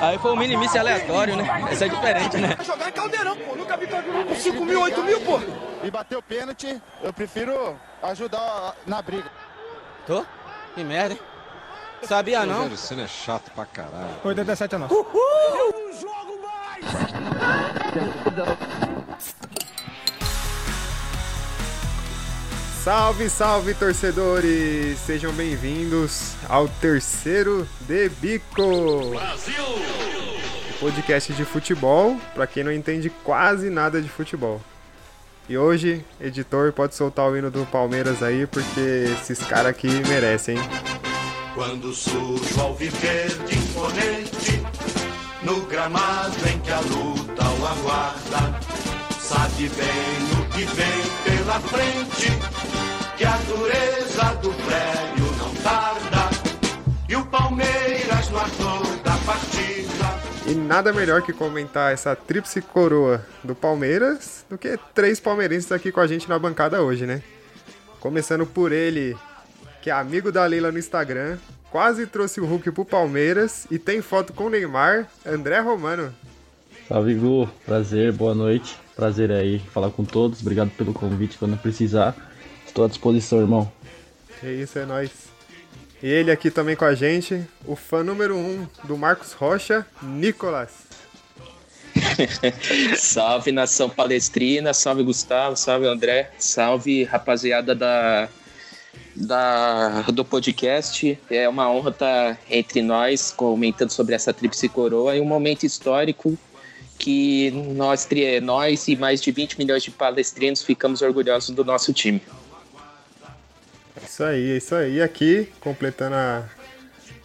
Aí foi um mini-míssil aleatório, né? Esse é diferente, né? Jogar em caldeirão, pô. Nunca vi caldeirão com 5 mil, 8 mil, pô. E bater o pênalti, eu prefiro ajudar na briga. Tô? Que merda, hein? Sabia não? Rogério Senna é chato pra caralho. 87 é nosso. Um jogo mais! Salve, salve torcedores! Sejam bem-vindos ao terceiro De Bico! Brasil! Podcast de futebol, pra quem não entende quase nada de futebol. E hoje, editor, pode soltar o hino do Palmeiras aí, porque esses caras aqui merecem, hein? Quando surge o alviverde imponente No gramado em que a luta o aguarda Sabe bem o que vem pela frente Que a dureza do prédio não tarda E o Palmeiras no ator da partida E nada melhor que comentar essa tríplice coroa do Palmeiras do que três palmeirenses aqui com a gente na bancada hoje, né? Começando por ele, que é amigo da Leila no Instagram, quase trouxe o Hulk pro Palmeiras e tem foto com o Neymar, André Romano. Salve, Gu. Prazer, boa noite. Prazer aí falar com todos. Obrigado pelo convite. Quando precisar, estou à disposição, irmão. É isso, é nóis. E ele aqui também com a gente, o fã número um do Marcos Rocha, Nicolas. salve nação palestrina, salve Gustavo, salve André, salve rapaziada da, da, do podcast. É uma honra estar entre nós comentando sobre essa tríplice coroa em um momento histórico que nós, nós e mais de 20 milhões de palestrinos ficamos orgulhosos do nosso time. É Isso aí, é isso aí. E aqui, completando a,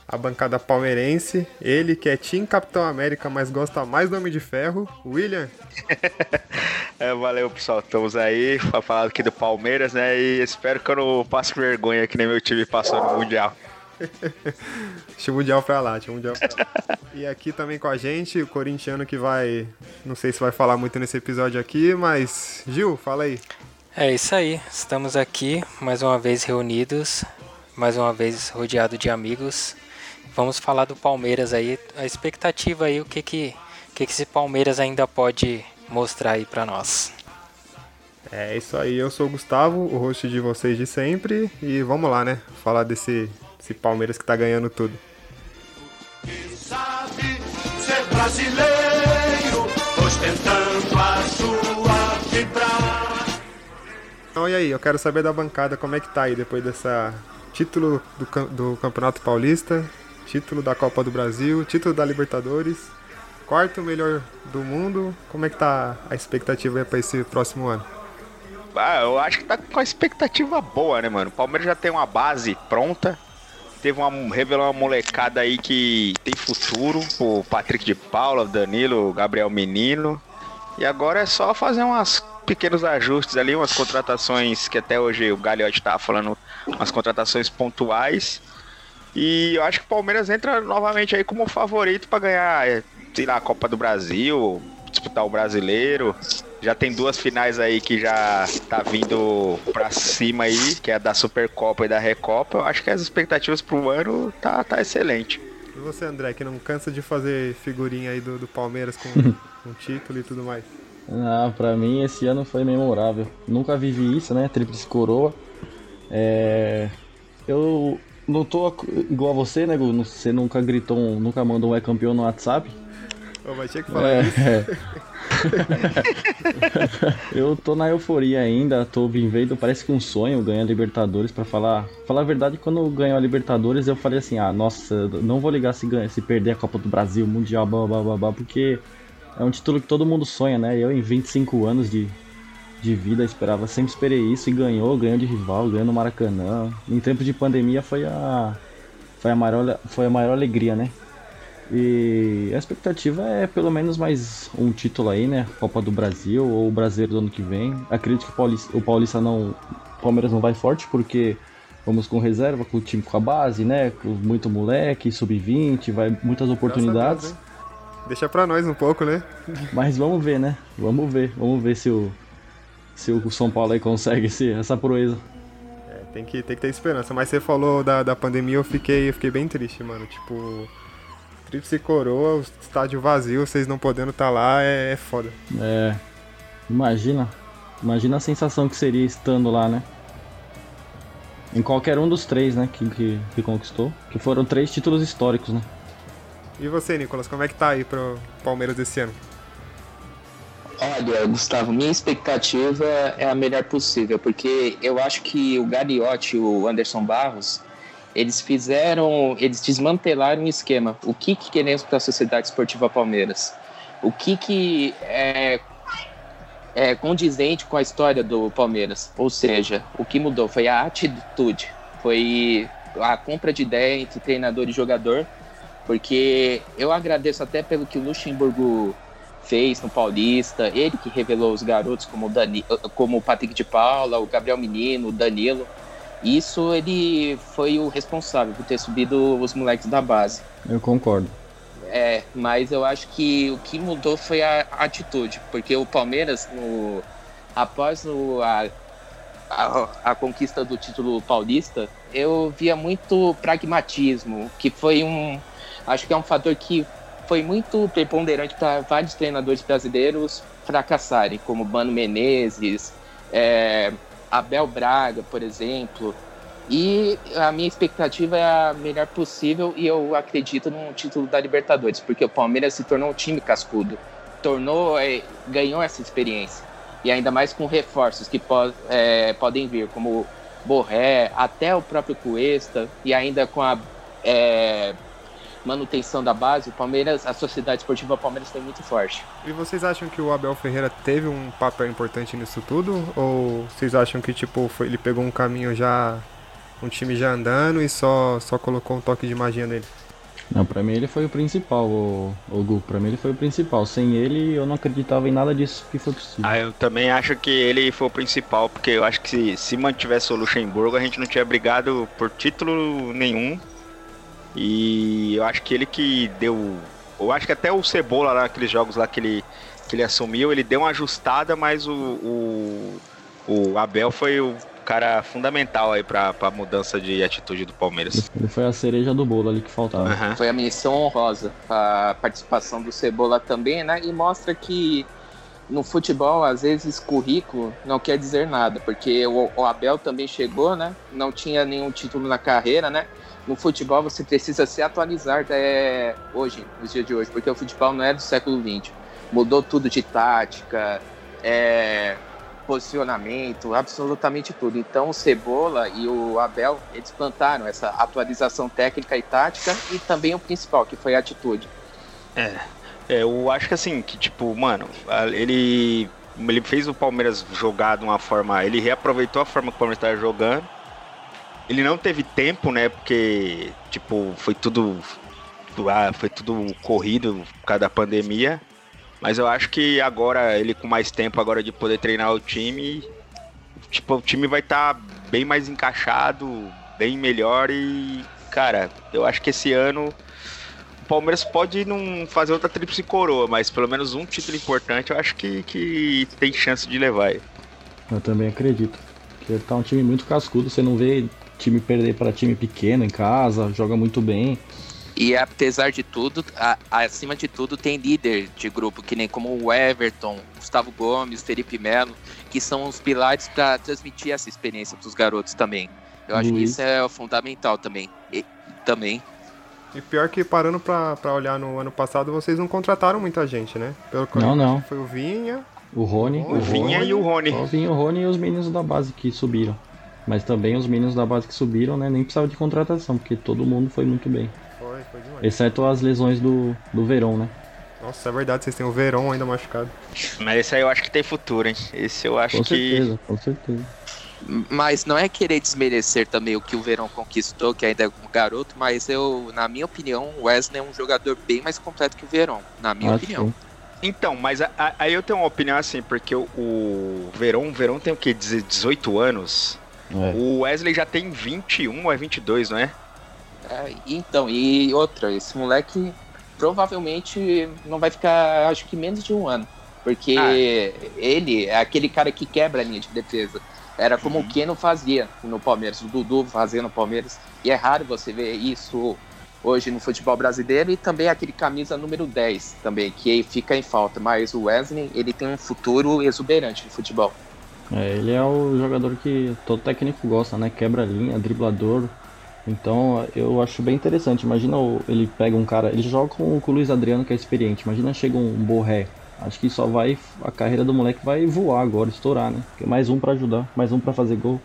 a bancada palmeirense, ele que é Team Capitão América, mas gosta mais do Homem de Ferro, William. É, valeu, pessoal. Estamos aí pra falar aqui do Palmeiras, né? E espero que eu não passe vergonha que nem meu time passou no Mundial. Deixa o Mundial pra lá, deixa o Mundial pra lá. E aqui também com a gente, o corintiano que vai. Não sei se vai falar muito nesse episódio aqui, mas. Gil, fala aí. É isso aí, estamos aqui mais uma vez reunidos, mais uma vez rodeado de amigos. Vamos falar do Palmeiras aí, a expectativa aí, o que que, o que, que esse Palmeiras ainda pode mostrar aí pra nós. É isso aí, eu sou o Gustavo, o host de vocês de sempre, e vamos lá, né? Falar desse, desse Palmeiras que tá ganhando tudo. Sabe ser brasileiro Ostentando a sua Então e aí, eu quero saber da bancada como é que tá aí depois dessa título do, do Campeonato Paulista, título da Copa do Brasil, título da Libertadores, quarto melhor do mundo. Como é que tá a expectativa pra esse próximo ano? Ah, eu acho que tá com a expectativa boa, né, mano? O Palmeiras já tem uma base pronta. Teve uma. revelou uma molecada aí que tem futuro. O Patrick de Paula, Danilo, Gabriel Menino. E agora é só fazer umas pequenos ajustes ali, umas contratações que até hoje o Gagliotti tava falando, umas contratações pontuais. E eu acho que o Palmeiras entra novamente aí como favorito pra ganhar, eh, sei lá, a Copa do Brasil, disputar o brasileiro. Já tem duas finais aí que já tá vindo pra cima aí, que é a da Supercopa e da Recopa. Eu acho que as expectativas pro ano tá, tá excelente. E você, André, que não cansa de fazer figurinha aí do, do Palmeiras com, com título e tudo mais? Ah, pra mim esse ano foi memorável. Nunca vivi isso, né? Tríplice coroa. É... Eu não tô igual a você, né, Gu? Você nunca gritou, um- nunca mandou um é campeão no WhatsApp. Ô, mas tinha que falar É, isso. eu tô na euforia ainda, tô vivendo, parece que um sonho ganhar Libertadores pra falar. Falar a verdade, quando ganhou a Libertadores, eu falei assim: "Ah, nossa, não vou ligar se se perder a Copa do Brasil, Mundial, blá blá blá, blá porque é um título que todo mundo sonha, né? Eu em 25 anos de de vida esperava, sempre esperei isso e ganhou, ganhou de rival, ganhou no Maracanã. Em tempo de pandemia foi a foi a maior foi a maior alegria, né? E a expectativa é pelo menos mais um título aí, né? Copa do Brasil ou o Brasileiro do ano que vem. Acredito que o Paulista, o Paulista não. O Palmeiras não vai forte porque vamos com reserva, com o time com a base, né? Com muito moleque, sub-20, vai muitas oportunidades. Deus? Deixa pra nós um pouco, né? Mas vamos ver, né? Vamos ver. Vamos ver se o, se o São Paulo aí consegue esse, essa proeza. É, tem que, tem que ter esperança. Mas você falou da, da pandemia, eu fiquei, eu fiquei bem triste, mano. Tipo, tríplice coroa, o estádio vazio, vocês não podendo estar tá lá, é, é foda. É. Imagina. Imagina a sensação que seria estando lá, né? Em qualquer um dos três, né, que, que, que conquistou. Que foram três títulos históricos, né? E você, Nicolas, como é que tá aí pro Palmeiras esse ano? Olha, Gustavo, minha expectativa é a melhor possível, porque eu acho que o Gariotti e o Anderson Barros, eles fizeram, eles desmantelaram o esquema. O que, que queremos para a Sociedade Esportiva Palmeiras? O que, que é, é condizente com a história do Palmeiras? Ou seja, o que mudou foi a atitude, foi a compra de ideia entre treinador e jogador porque eu agradeço até pelo que o Luxemburgo fez no Paulista, ele que revelou os garotos como o, Dani, como o Patrick de Paula, o Gabriel Menino, o Danilo. Isso ele foi o responsável por ter subido os moleques da base. Eu concordo. É, mas eu acho que o que mudou foi a atitude, porque o Palmeiras, no, após o, a, a, a, conquista do título paulista, eu via muito pragmatismo, que foi um, acho que é um fator que foi muito preponderante para vários treinadores brasileiros fracassarem, como Mano Menezes, é, Abel Braga, por exemplo. E a minha expectativa é a melhor possível e eu acredito no título da Libertadores, porque o Palmeiras se tornou um time cascudo, tornou, é, ganhou essa experiência e ainda mais com reforços que po é, podem vir, como Borré, até o próprio Cuesta e ainda com a é, manutenção da base, o Palmeiras, a Sociedade Esportiva Palmeiras tem muito forte. E vocês acham que o Abel Ferreira teve um papel importante nisso tudo? Ou vocês acham que tipo foi, ele pegou um caminho já um time já andando e só só colocou um toque de magia nele? Não, pra mim ele foi o principal, o, o Gu. Pra mim ele foi o principal. Sem ele eu não acreditava em nada disso que foi possível. Ah, eu também acho que ele foi o principal, porque eu acho que se, se mantivesse o Luxemburgo a gente não tinha brigado por título nenhum. E eu acho que ele que deu. Eu acho que até o Cebola lá naqueles jogos lá que ele, que ele assumiu, ele deu uma ajustada, mas o, o, o Abel foi o cara fundamental aí pra, pra mudança de atitude do Palmeiras. Ele foi a cereja do bolo ali que faltava. Uhum. Foi a missão honrosa. A participação do Cebola também, né? E mostra que no futebol, às vezes, currículo não quer dizer nada, porque o, o Abel também chegou, né? Não tinha nenhum título na carreira, né? No futebol você precisa se atualizar até hoje, nos dias de hoje, porque o futebol não é do século XX. Mudou tudo de tática, é, posicionamento, absolutamente tudo. Então o Cebola e o Abel, eles plantaram essa atualização técnica e tática e também o principal, que foi a atitude. É, é eu acho que assim, que tipo, mano, ele, ele fez o Palmeiras jogar de uma forma, ele reaproveitou a forma que o Palmeiras estava jogando, ele não teve tempo, né? Porque, tipo, foi tudo. Ah, foi tudo corrido por causa da pandemia. Mas eu acho que agora, ele com mais tempo agora de poder treinar o time, tipo, o time vai estar tá bem mais encaixado, bem melhor e, cara, eu acho que esse ano o Palmeiras pode não fazer outra tríplice coroa, mas pelo menos um título importante eu acho que, que tem chance de levar. Eu também acredito. Porque tá um time muito cascudo, você não vê time perder para time pequeno em casa, joga muito bem. E apesar de tudo, a, acima de tudo, tem líder de grupo, que nem como o Everton, Gustavo Gomes, Felipe Melo, que são os pilares para transmitir essa experiência para os garotos também. Eu acho Luiz. que isso é fundamental também. E, também. E pior que parando pra, pra olhar no ano passado, vocês não contrataram muita gente, né? Pelo não, não. Foi o Vinha. O Rony. O, o Vinha e o Rony. O Vinha, o Rony e os meninos da base que subiram. Mas também os meninos da base que subiram, né? Nem precisava de contratação, porque todo mundo foi muito bem. Foi, foi demais. Exceto as lesões do, do Verão, né? Nossa, é verdade, vocês têm o Verão ainda machucado. Mas esse aí eu acho que tem futuro, hein? Esse eu acho com que. Com certeza, com certeza. Mas não é querer desmerecer também o que o Verão conquistou, que ainda é um garoto, mas eu, na minha opinião, o Wesley é um jogador bem mais completo que o Verão, na minha acho opinião. Então, mas aí eu tenho uma opinião assim, porque o, o Verão, o Verão tem o quê? 18 anos? É. O Wesley já tem 21 ou é 22, não é? é? Então, e outra, esse moleque provavelmente não vai ficar, acho que menos de um ano. Porque ah. ele é aquele cara que quebra a linha de defesa. Era como o Keno fazia no Palmeiras, o Dudu fazia no Palmeiras. E é raro você ver isso hoje no futebol brasileiro e também aquele camisa número 10 também, que fica em falta. Mas o Wesley, ele tem um futuro exuberante no futebol. É, ele é o jogador que todo técnico gosta, né? Quebra linha, driblador. Então eu acho bem interessante. Imagina ele pega um cara, ele joga com, com o Luiz Adriano que é experiente. Imagina chega um Borré. Acho que só vai a carreira do moleque vai voar agora, estourar, né? Porque mais um pra ajudar, mais um pra fazer gol.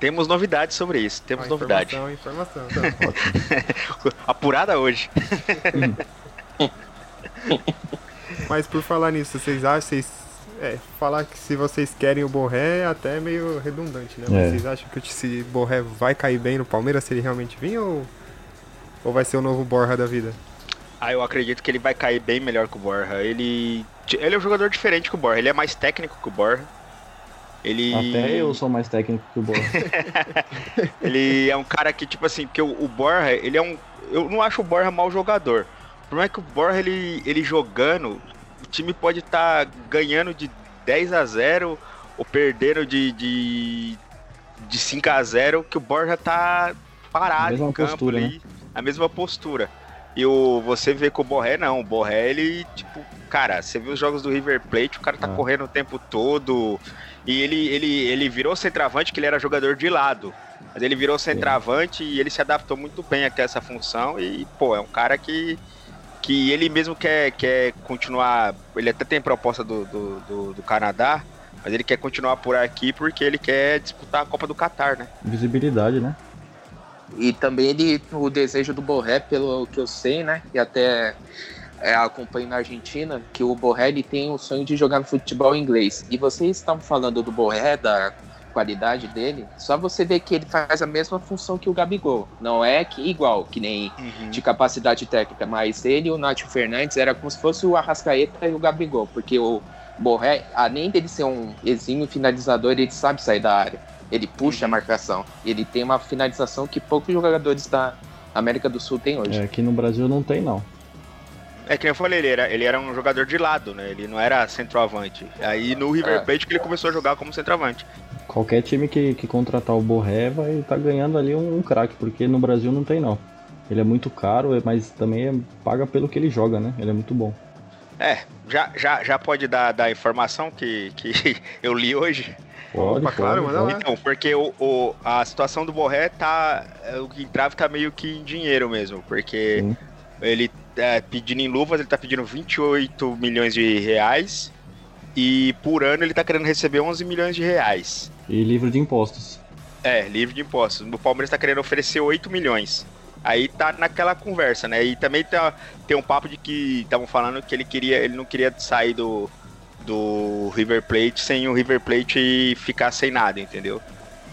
Temos novidades sobre isso, temos Ó, novidade. Informação, informação. Apurada hoje. Mas por falar nisso, vocês acham, vocês, é, falar que se vocês querem o Borré é até meio redundante, né? Mas É. Vocês acham que esse Borré vai cair bem no Palmeiras se ele realmente vir ou, ou vai ser o novo Borra da vida? Ah, eu acredito que ele vai cair bem melhor que o Borja. Ele, ele é um jogador diferente que o Borja. Ele é mais técnico que o Borja. Ele, Até eu sou mais técnico que o Borja. ele é um cara que, tipo assim, porque o, o Borja, ele é um. Eu não acho o Borja mau jogador. O problema é que o Borja, ele, ele jogando, o time pode estar ganhando de 10 a 0 ou perdendo de, de, de 5 a 0 que o Borja tá parado Mesma em campo postura, ali. A mesma postura. E o, você vê que o Borré não, o Borré ele, tipo, cara, você viu os jogos do River Plate, o cara tá Ah. correndo o tempo todo. E ele, ele, ele virou centroavante, que ele era jogador de lado. Mas ele virou centroavante e ele se adaptou muito bem a essa função. E, pô, é um cara que, que ele mesmo quer, quer continuar. Ele até tem proposta do, do, do, do Canadá, mas ele quer continuar por aqui porque ele quer disputar a Copa do Catar, né? Visibilidade, né? E também ele, o desejo do Borré, pelo que eu sei, né? E até é, acompanho na Argentina, que o Borré ele tem o sonho de jogar no futebol inglês. E vocês estão falando do Borré, da qualidade dele, só você vê que ele faz a mesma função que o Gabigol. Não é que igual, que nem de capacidade técnica, mas ele e o Nacho Fernandes era como se fosse o Arrascaeta e o Gabigol, porque o Borré, além dele ser um exímio finalizador, ele sabe sair da área. Ele puxa a marcação. Ele tem uma finalização que poucos jogadores da América do Sul têm hoje. É, aqui no Brasil não tem não. É que nem eu falei, ele era, ele era um jogador de lado, né? Ele não era centroavante. Aí no River É. Plate que ele começou a jogar como centroavante. Qualquer time que, que contratar o Borré vai estar ganhando ali um, um craque, porque no Brasil não tem não. Ele é muito caro, é- mas também é- paga pelo que ele joga, né? Ele é muito bom. É, já, já, já pode dar, dar a informação que, que eu li hoje? Pode, Opa, claro, pode, pode. Então, porque o, o- a situação do Borré tá. é, O entrave tá meio que em dinheiro mesmo, porque Sim. ele é, pedindo em luvas, ele tá pedindo 28 milhões de reais. E por ano ele tá querendo receber 11 milhões de reais. E livre de impostos. É, livre de impostos. O Palmeiras tá querendo oferecer 8 milhões. Aí tá naquela conversa, né? E também tá, tem um papo de que estavam falando que ele queria, ele não queria sair do, do River Plate sem o River Plate ficar sem nada, entendeu?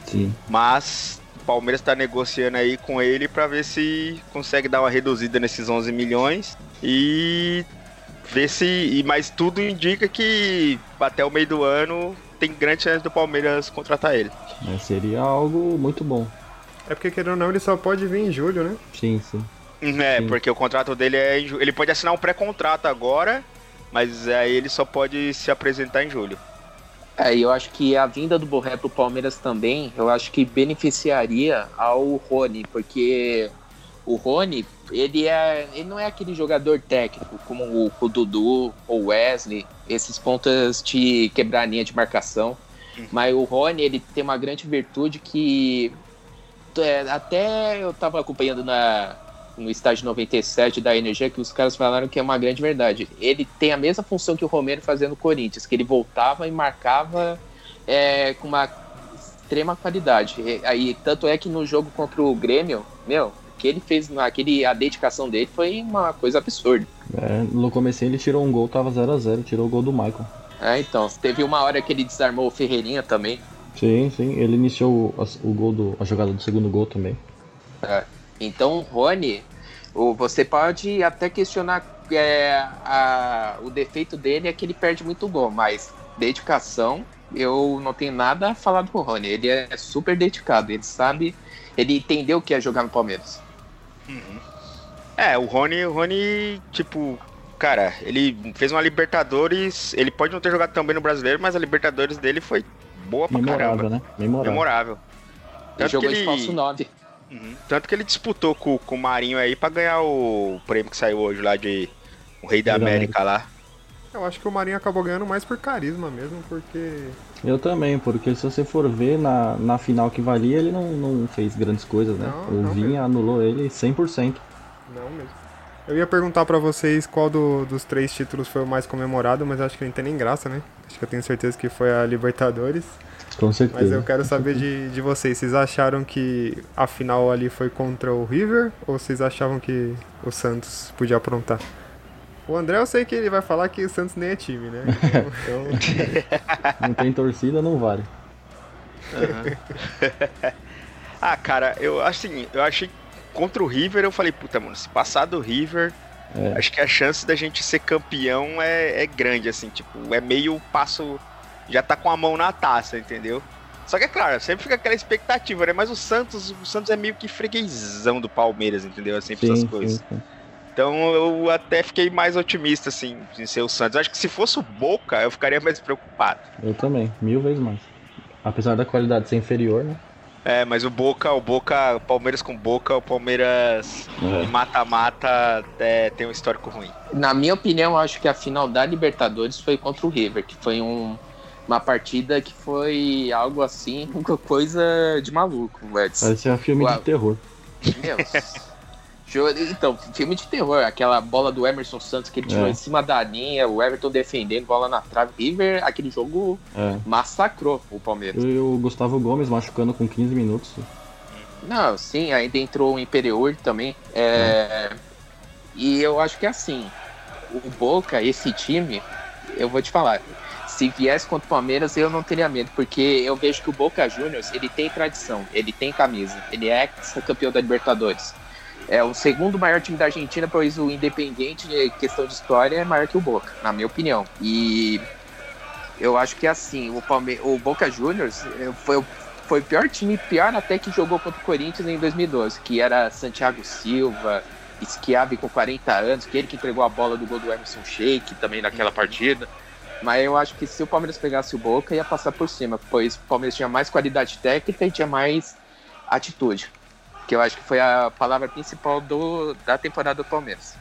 Sim. Mas o Palmeiras tá negociando aí com ele pra ver se consegue dar uma reduzida nesses 11 milhões e ver se. E mas tudo indica que até o meio do ano tem grande chance do Palmeiras contratar ele. É, seria algo muito bom. É porque, querendo ou não, ele só pode vir em julho, né? Sim, sim. É, Sim. porque o contrato dele é. Ele pode assinar um pré-contrato agora, mas aí ele só pode se apresentar em julho. É, e eu acho que a vinda do Borré pro Palmeiras também, eu acho que beneficiaria ao Rony, porque o Rony, ele é, ele não é aquele jogador técnico como o, o Dudu ou Wesley, esses pontas de quebrar a linha de marcação. Mas o Rony, ele tem uma grande virtude que é, até eu tava acompanhando na, no estágio 97 da Energia que os caras falaram que é uma grande verdade. Ele tem a mesma função que o Romero fazia no Corinthians, que ele voltava e marcava é, com uma extrema qualidade. E, aí, tanto é que no jogo contra o Grêmio, meu, que ele fez, aquele, a dedicação dele foi uma coisa absurda. É, no começo ele tirou um gol, tava 0 a 0 tirou o gol do Michael. É, então, teve uma hora que ele desarmou o Ferreirinha também. Sim, sim. Ele iniciou o, a- o gol do, a jogada do segundo gol também. É. Então, o Rony, você pode até questionar é, a- o defeito dele é que ele perde muito gol, mas dedicação, eu não tenho nada a falar do Rony. Ele é super dedicado, ele sabe, ele entendeu o que é jogar no Palmeiras. É, o Rony, o Rony, tipo, cara, ele fez uma Libertadores. Ele pode não ter jogado tão bem no brasileiro, mas a Libertadores dele foi boa pra Memorável, caramba. né? Memorável. Memorável. Ele jogou que de falso 9. Uhum. Tanto que ele disputou com, com o Marinho aí pra ganhar o prêmio que saiu hoje lá de o Rei da Rei da América lá. Eu acho que o Marinho acabou ganhando mais por carisma mesmo, porque. Eu também, porque se você for ver na, na final que valia, ele não, não fez grandes coisas, né? Não, o não Vinha anulou ele 100%. Não mesmo. Eu ia perguntar pra vocês qual do- dos três títulos foi o mais comemorado, mas acho que não tem nem graça, né? Acho que eu tenho certeza que foi a Libertadores. Com Mas certeza. eu quero saber de, de vocês. Vocês acharam que a final ali foi contra o River? Ou vocês achavam que o Santos podia aprontar? O André, eu sei que ele vai falar que o Santos nem é time, né? Então, então- Não tem torcida, não vale. Ah, cara, eu assim, eu achei contra o River, eu falei, puta, mano, se passar do River, É. acho que a chance da gente ser campeão é, é grande, assim, tipo, é meio passo. Já tá com a mão na taça, entendeu? Só que é claro, sempre fica aquela expectativa, né? Mas o Santos, o Santos é meio que freguesão do Palmeiras, entendeu? Assim, essas Sim, coisas. sim, sim. Então eu até fiquei mais otimista, assim, em ser o Santos. Acho que se fosse o Boca, eu ficaria mais preocupado. Eu também, mil vezes mais. Apesar da qualidade ser inferior, né? É, mas o Boca, o Boca, o Palmeiras com Boca, o Palmeiras É. mata-mata é, tem um histórico ruim. Na minha opinião, eu acho que a final da Libertadores foi contra o River, que foi um- uma partida que foi algo assim, uma coisa de maluco, Edson. Parecia um filme Uau. de terror. Meu. Então, filme de terror, aquela bola do Emerson Santos que ele tirou É. em cima da linha, o Everton defendendo, bola na trave. River, aquele jogo É. massacrou o Palmeiras. E o Gustavo Gomes machucando com 15 minutos. Não, sim, ainda entrou o Imperior também. É, E eu acho que assim, o Boca, esse time, eu vou te falar, se viesse contra o Palmeiras, eu não teria medo, porque eu vejo que o Boca Juniors, ele tem tradição, ele tem camisa, ele é campeão da Libertadores. É o segundo maior time da Argentina, pois o Independiente, em questão de história, é maior que o Boca, na minha opinião. E eu acho que assim, o, Palme... o Boca Juniors eh, foi, o- foi o pior time, pior até que jogou contra o Corinthians em 2012, que era Santiago Silva, Schiavi com 40 anos, que ele que entregou a bola do gol do Emerson Sheik também naquela partida. Mas eu acho que se o Palmeiras pegasse o Boca, ia passar por cima, pois o Palmeiras tinha mais qualidade técnica e tinha mais atitude. Que eu acho que foi a palavra principal do, da temporada do Palmeiras.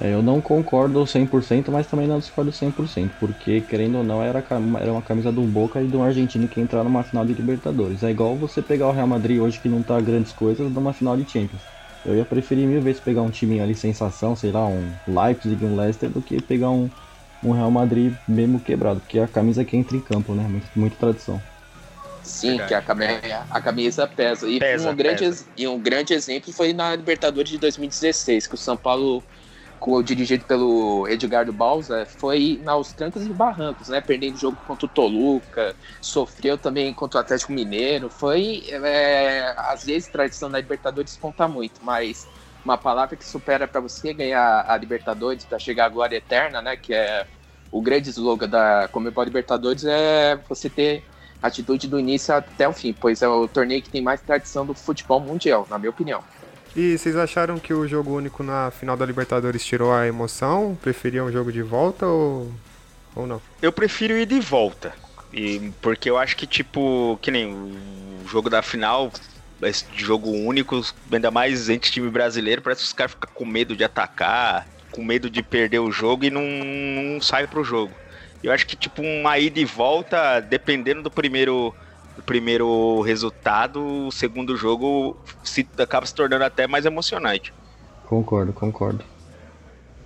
É, eu não concordo 100%, mas também não discordo 100%, porque, querendo ou não, era, era uma camisa do Boca e um argentino que entrar numa final de Libertadores. É igual você pegar o Real Madrid hoje, que não tá grandes coisas, numa final de Champions. Eu ia preferir mil vezes pegar um timinho ali sensação, sei lá, um Leipzig, um Leicester, do que pegar um, um Real Madrid mesmo quebrado, porque é a camisa que entra em campo, né? Muito, muita tradição. Sim, que a camisa, a camisa pesa. E, Pesa, um grande, pesa. e um grande exemplo foi na Libertadores de 2016, que o São Paulo, dirigido pelo Edgardo Balsa, foi aos trancos e barrancos, né? Perdendo o jogo contra o Toluca, sofreu também contra o Atlético Mineiro. Foi, é, às vezes, tradição da Libertadores conta muito, mas uma palavra que supera para você ganhar a Libertadores, para chegar à glória eterna, né? Que é o grande slogan da Comebol Libertadores, é você ter atitude do início até o fim, pois é o torneio que tem mais tradição do futebol mundial, na minha opinião. E vocês acharam que o jogo único na final da Libertadores tirou a emoção? Preferiam o jogo de volta ou, ou não? Eu prefiro ir de volta. E, porque eu acho que, tipo, que nem o jogo da final, esse jogo único, ainda mais entre time brasileiro, parece que os caras ficam com medo de atacar, com medo de perder o jogo e não, não sai pro jogo. Eu acho que, tipo, uma ida e volta, dependendo do primeiro, do primeiro resultado, o segundo jogo se, acaba se tornando até mais emocionante. Concordo, concordo.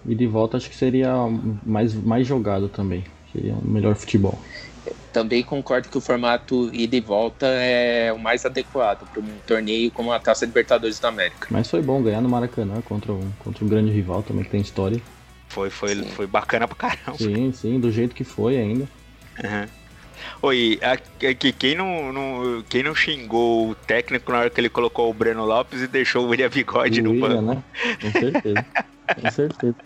E de volta acho que seria mais, mais jogado também. Seria um melhor futebol. Também concordo que o formato ida e volta é o mais adequado para um torneio como a Taça Libertadores da América. Mas foi bom ganhar no Maracanã contra um, contra um grande rival também que tem história. Foi, foi, foi bacana pra caramba. Sim, sim, do jeito que foi ainda. Uhum. Oi, aqui, quem não, não, quem não xingou o técnico na hora que ele colocou o Breno Lopes e deixou o William Bigode O no William, banco? né? Com certeza. Com certeza.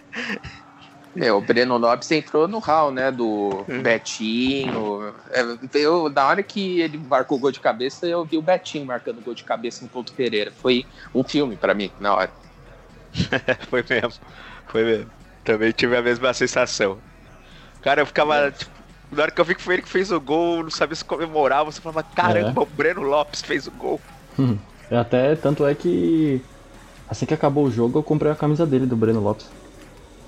É, o Breno Lopes entrou no hall, né? Do Betinho. É, eu, na hora que ele marcou o gol de cabeça, eu vi o Betinho marcando gol de cabeça no Couto Pereira. Foi um filme para mim, na hora. foi mesmo, foi mesmo. Também tive a mesma sensação. Cara, eu ficava. Tipo, Na hora que eu vi que foi ele que fez o gol, não sabia se comemorava, você falava, caramba, É. o Breno Lopes fez o gol. Hum. Até tanto é que assim que acabou o jogo eu comprei a camisa dele do Breno Lopes.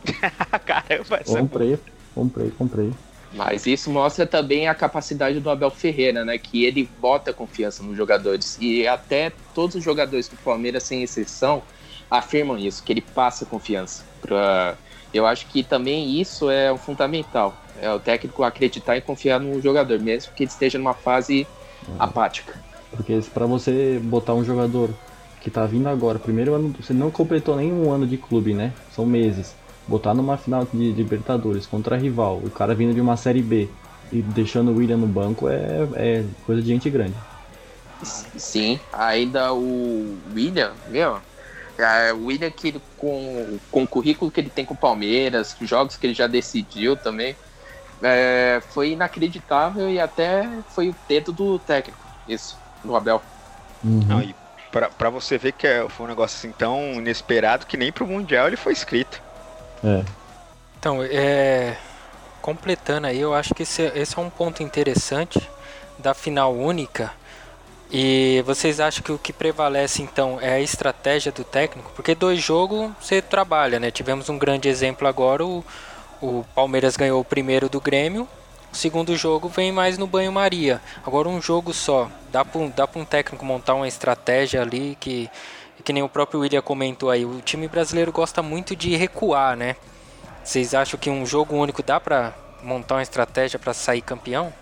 caramba, essa Comprei, comprei, comprei. Mas isso mostra também a capacidade do Abel Ferreira, né? Que ele bota confiança nos jogadores. E até todos os jogadores do Palmeiras, sem exceção, afirmam isso, que ele passa confiança. Pra... Eu acho que também isso é o fundamental. É o técnico acreditar e confiar no jogador, mesmo que ele esteja numa fase apática. Porque pra você botar um jogador que tá vindo agora, primeiro ano, você não completou nem um ano de clube, né? São meses. Botar numa final de Libertadores contra rival, o cara vindo de uma série B e deixando o William no banco é, é coisa de gente grande. Sim, ainda o William, meu, o William que ele- com, com o currículo que ele tem com o Palmeiras, os jogos que ele já decidiu também, é, foi inacreditável e até foi o dedo do técnico, isso, do Abel. Não, e pra, pra você ver que é- foi um negócio assim tão inesperado que nem pro Mundial ele foi escrito. É. Então, é, completando aí, eu acho que esse, esse é um ponto interessante da final única. E vocês acham que o que prevalece então é a estratégia do técnico? Porque dois jogos você trabalha, né? Tivemos um grande exemplo agora, o, o Palmeiras ganhou o primeiro do Grêmio, o segundo jogo vem mais no banho-maria. Agora um jogo só, dá para um, um técnico montar uma estratégia ali que, que nem o próprio William comentou aí, o time brasileiro gosta muito de recuar, né? Vocês acham que um jogo único dá pra montar uma estratégia pra sair campeão?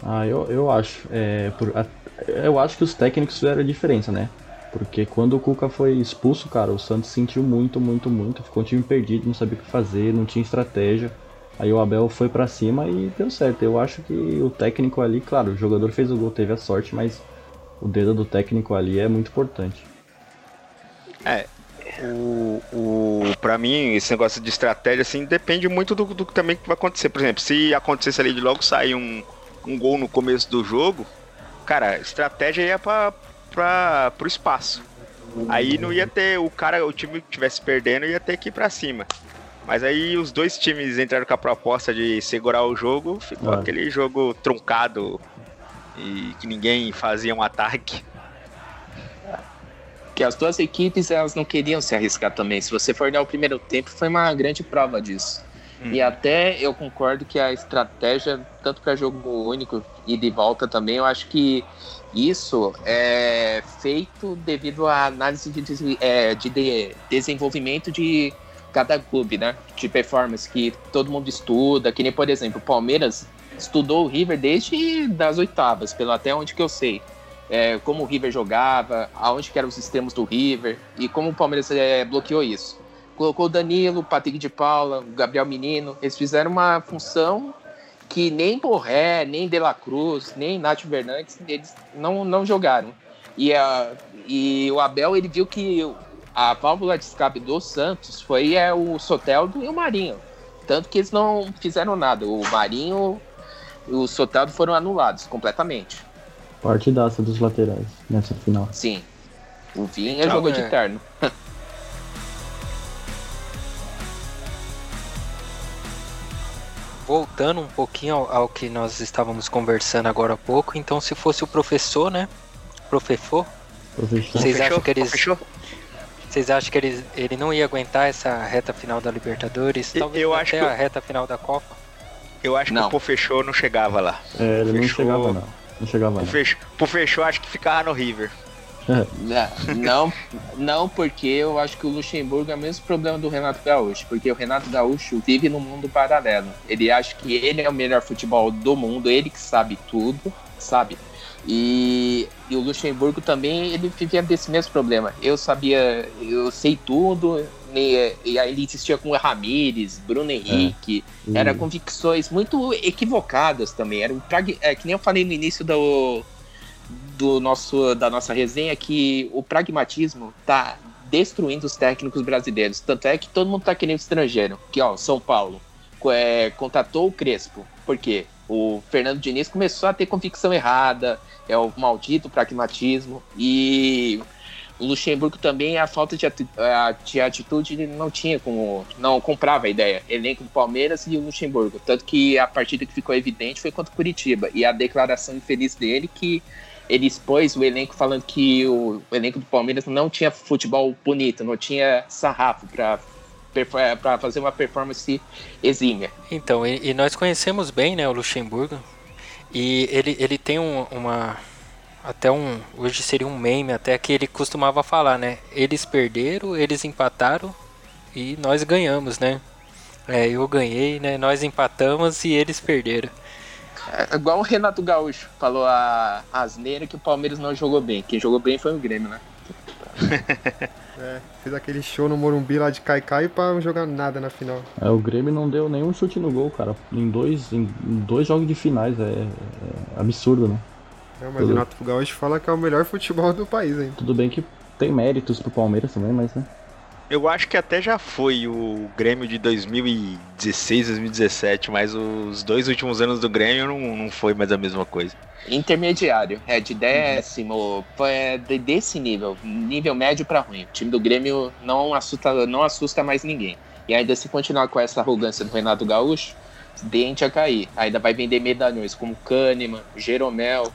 Ah, eu, eu acho. É, por- a- eu acho que os técnicos fizeram a diferença, né? Porque quando o Cuca foi expulso, cara, o Santos sentiu muito, muito, muito. Ficou um time perdido, não sabia o que fazer, não tinha estratégia. Aí o Abel foi pra cima e deu certo. Eu acho que o técnico ali, claro, o jogador fez o gol, teve a sorte, mas o dedo do técnico ali é muito importante. É. O, o, pra mim, esse negócio de estratégia, assim, depende muito do, do também que vai acontecer. Por exemplo, se acontecesse ali de logo sair um, um gol no começo do jogo, cara, a estratégia ia pra, pra, pro espaço. Aí não ia ter o cara, o time que estivesse perdendo ia ter que ir pra cima. Mas aí os dois times entraram com a proposta de segurar o jogo, ficou Ah. aquele jogo truncado e que ninguém fazia um ataque. Que as duas equipes elas não queriam se arriscar também. Se você for olhar o primeiro tempo, foi uma grande prova disso. E até eu concordo que a estratégia, tanto para jogo único e de volta também, eu acho que isso é feito devido à análise de, é, de de- desenvolvimento de cada clube, né? De performance, que todo mundo estuda, que nem, por exemplo, o Palmeiras estudou o River desde das oitavas, pelo até onde que eu sei. É, como o River jogava, aonde que eram os extremos do River e como o Palmeiras é, bloqueou isso. Colocou o Danilo, o Patrick de Paula, o Gabriel Menino, eles fizeram uma função que nem Borré, nem De La Cruz, nem Nath Fernandes, eles não, não jogaram. E, a, e o Abel, ele viu que a válvula de escape do Santos foi é, o Soteldo e o Marinho. Tanto que eles não fizeram nada. O Marinho e o Soteldo foram anulados completamente. Partidaça dos laterais nessa final. Sim. O Vinha jogou é. de terno. Voltando um pouquinho ao, ao que nós estávamos conversando agora há pouco, então se fosse o professor, né? Professor, vocês acham que eles. Fechou? Vocês acham que ele, ele não ia aguentar essa reta final da Libertadores? Eu- Talvez eu até acho que a eu- reta final da Copa? Eu acho Não. que o Pô fechou não chegava lá. É, ele não Fechou. chegava não. Não chegava não. fechou, Pô fechou, acho que ficava no River. Não, não, porque eu acho que o Luxemburgo é o mesmo problema do Renato Gaúcho, porque o Renato Gaúcho vive num mundo paralelo. Ele acha que ele é o melhor futebol do mundo, ele que sabe tudo, sabe? E, e o Luxemburgo também, ele vivia desse mesmo problema. Eu sabia, eu sei tudo, e, e aí ele insistia com o Ramires, Bruno Henrique, eram convicções muito equivocadas também. Era um é, que nem eu falei no início do, do nosso, da nossa resenha, que o pragmatismo tá destruindo os técnicos brasileiros. Tanto é que todo mundo tá querendo estrangeiro. Que, ó, São Paulo é, contratou o Crespo. Por quê? O Fernando Diniz começou a ter convicção errada, é o maldito pragmatismo. E o Luxemburgo também, a falta de, de atitude, ele não tinha como. Não comprava a ideia. Elenco do Palmeiras e o Luxemburgo. Tanto que a partida que ficou evidente foi contra o Curitiba. E a declaração infeliz dele que ele expôs o elenco falando que o, elenco do Palmeiras não tinha futebol bonito, não tinha sarrafo para para fazer uma performance exímia. Então, e, e, nós conhecemos bem né, o Luxemburgo, e ele, ele tem um, uma. Até um. Hoje seria um meme, até que ele costumava falar, né? Eles perderam, eles empataram e nós ganhamos, né? É, eu ganhei, né? Nós empatamos e eles perderam. É, igual o Renato Gaúcho falou a asneira que o Palmeiras não jogou bem. Quem jogou bem foi o Grêmio, né? é, fez aquele show no Morumbi lá de Caicai pra não jogar nada na final. É, o Grêmio não deu nenhum chute no gol, cara. Em dois, em dois jogos de finais. É, é absurdo, né? É, mas o Renato Gaúcho fala que é o melhor futebol do país, hein? Tudo bem que tem méritos pro Palmeiras também, mas né? Eu acho que até já foi o Grêmio de 2016, 2017, mas os dois últimos anos do Grêmio não, não foi mais a mesma coisa. Intermediário, é de décimo, é desse nível, nível médio para ruim. O time do Grêmio não assusta, não assusta mais ninguém. E ainda se continuar com essa arrogância do Renato Gaúcho, dente a cair. Ainda vai vender medalhões como Kahneman, Jeromel,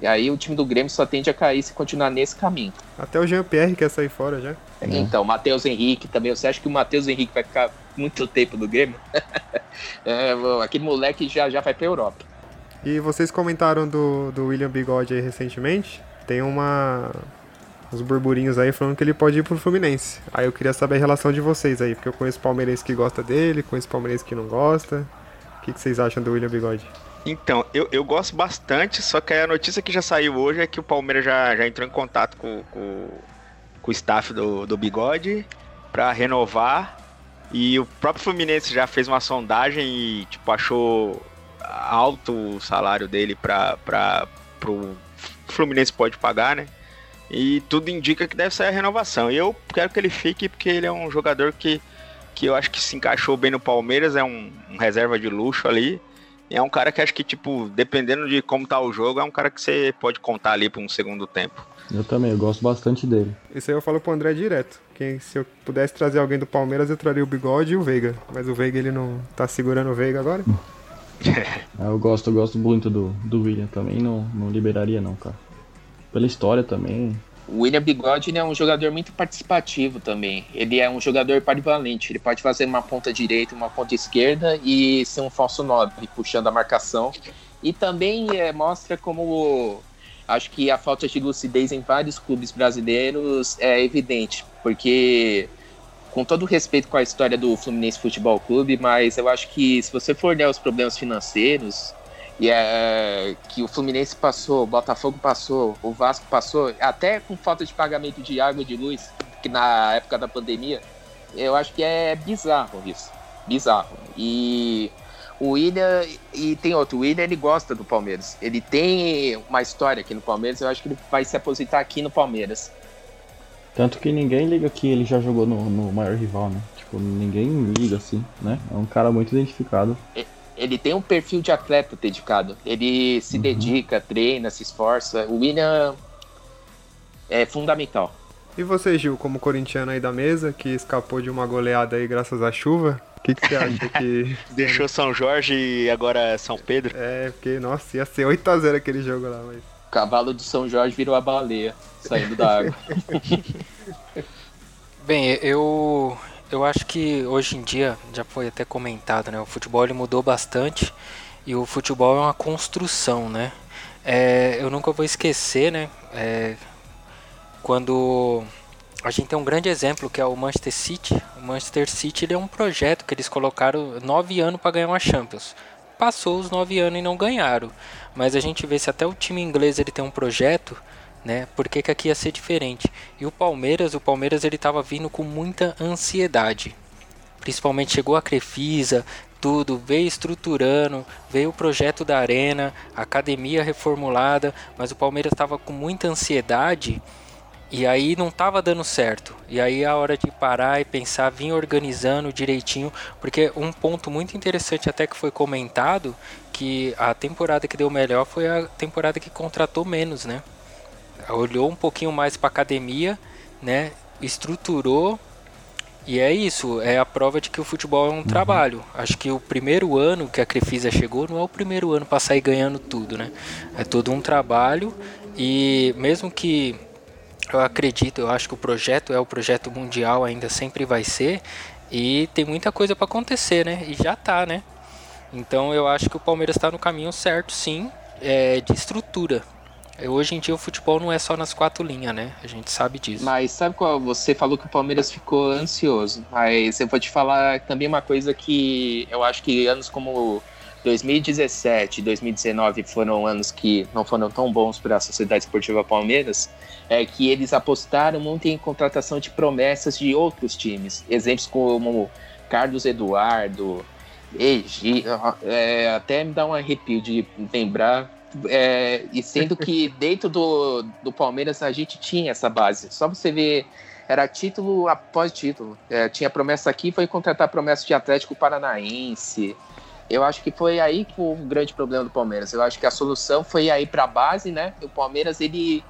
e aí o time do Grêmio só tende a cair se continuar nesse caminho. Até o Jean-Pierre quer sair fora já. É. Então, Matheus Henrique também. Você acha que o Matheus Henrique vai ficar muito tempo no Grêmio? é, aquele moleque já, já vai pra Europa. E vocês comentaram do, do William Bigode aí recentemente. Tem uma. uns burburinhos aí falando que ele pode ir pro Fluminense. Aí eu queria saber a relação de vocês aí, porque eu conheço palmeirense que gosta dele, conheço palmeirense que não gosta. O que, que vocês acham do William Bigode? Então, eu, eu gosto bastante, só que a notícia que já saiu hoje é que o Palmeiras já, já entrou em contato com, com, com o staff do, do Bigode para renovar. E o próprio Fluminense já fez uma sondagem e tipo, achou alto o salário dele para o Fluminense pode pagar, né? E tudo indica que deve sair a renovação. E eu quero que ele fique porque ele é um jogador que, que eu acho que se encaixou bem no Palmeiras, é um, um reserva de luxo ali. E é um cara que acho que, tipo, dependendo de como tá o jogo, é um cara que você pode contar ali para um segundo tempo. Eu também, eu gosto bastante dele. Isso aí eu falo pro André direto. Que se eu pudesse trazer alguém do Palmeiras, eu traria o Bigode e o Veiga. Mas o Veiga, ele não tá segurando o Veiga agora? É, eu gosto, eu gosto muito do, do William também, não, não liberaria não, cara. Pela história também, o William Bigode é um jogador muito participativo também. Ele é um jogador polivalente. Ele pode fazer uma ponta direita, uma ponta esquerda e ser um falso 9, puxando a marcação. E também é, mostra como acho que a falta de lucidez em vários clubes brasileiros é evidente, porque com todo respeito com a história do Fluminense Futebol Clube, mas eu acho que se você for olhar os problemas financeiros, e é que o Fluminense passou, o Botafogo passou, o Vasco passou, até com falta de pagamento de água e de luz, que na época da pandemia, eu acho que é bizarro isso. Bizarro. E o William, e tem outro, o William ele gosta do Palmeiras. Ele tem uma história aqui no Palmeiras, eu acho que ele vai se aposentar aqui no Palmeiras. Tanto que ninguém liga que ele já jogou no, no maior rival, né? Tipo, ninguém liga assim, né? É um cara muito identificado. É ele tem um perfil de atleta dedicado. Ele se uhum. dedica, treina, se esforça. O William é fundamental. E você, Gil, como corintiano aí da mesa, que escapou de uma goleada aí graças à chuva, o que, que, você acha que. Deixou São Jorge e agora São Pedro? É, porque, nossa, ia ser 8x0 aquele jogo lá, mas. O cavalo do São Jorge virou a baleia saindo da água. Bem, eu eu acho que hoje em dia, já foi até comentado, né? O futebol ele mudou bastante e o futebol é uma construção, né? É, eu nunca vou esquecer, né? É, quando a gente tem um grande exemplo que é o Manchester City. O Manchester City ele é um projeto que eles colocaram nove anos para ganhar uma Champions. Passou os nove anos e não ganharam. Mas a gente vê se até o time inglês ele tem um projeto né? Por que, que aqui ia ser diferente? E o Palmeiras, o Palmeiras ele estava vindo com muita ansiedade. Principalmente chegou a Crefisa, tudo, veio estruturando, veio o projeto da arena, academia reformulada, mas o Palmeiras estava com muita ansiedade e aí não estava dando certo. E aí a hora de parar e pensar, vir organizando direitinho, porque um ponto muito interessante até que foi comentado, que a temporada que deu melhor foi a temporada que contratou menos, né? Olhou um pouquinho mais para academia né? Estruturou e é isso, é a prova de que o futebol é um trabalho. Acho que o primeiro ano que a Crefisa chegou não é o primeiro ano para sair ganhando tudo, né? É todo um trabalho e mesmo que eu acredito, eu acho que o projeto é o projeto mundial, ainda sempre vai ser e tem muita coisa para acontecer, né? E já tá, né? Então eu acho que o Palmeiras está no caminho certo, sim, é, de estrutura. Hoje em dia o futebol não é só nas quatro linhas, né? A gente sabe disso. Mas sabe qual? Você falou que o Palmeiras ficou ansioso. Mas eu vou te falar também uma coisa que eu acho que anos como 2017 e 2019 foram anos que não foram tão bons para a Sociedade Esportiva Palmeiras. É que eles apostaram muito em contratação de promessas de outros times. Exemplos como Carlos Eduardo, Egi, é, até me dá um arrepio de lembrar é, e sendo que dentro do, do Palmeiras a gente tinha essa base. Só você ver, era título após título. É, tinha promessa aqui, foi contratar promessa de Atlético Paranaense. Eu acho que foi aí que o grande problema do Palmeiras. Eu acho que a solução foi aí para a base, né? O Palmeiras ele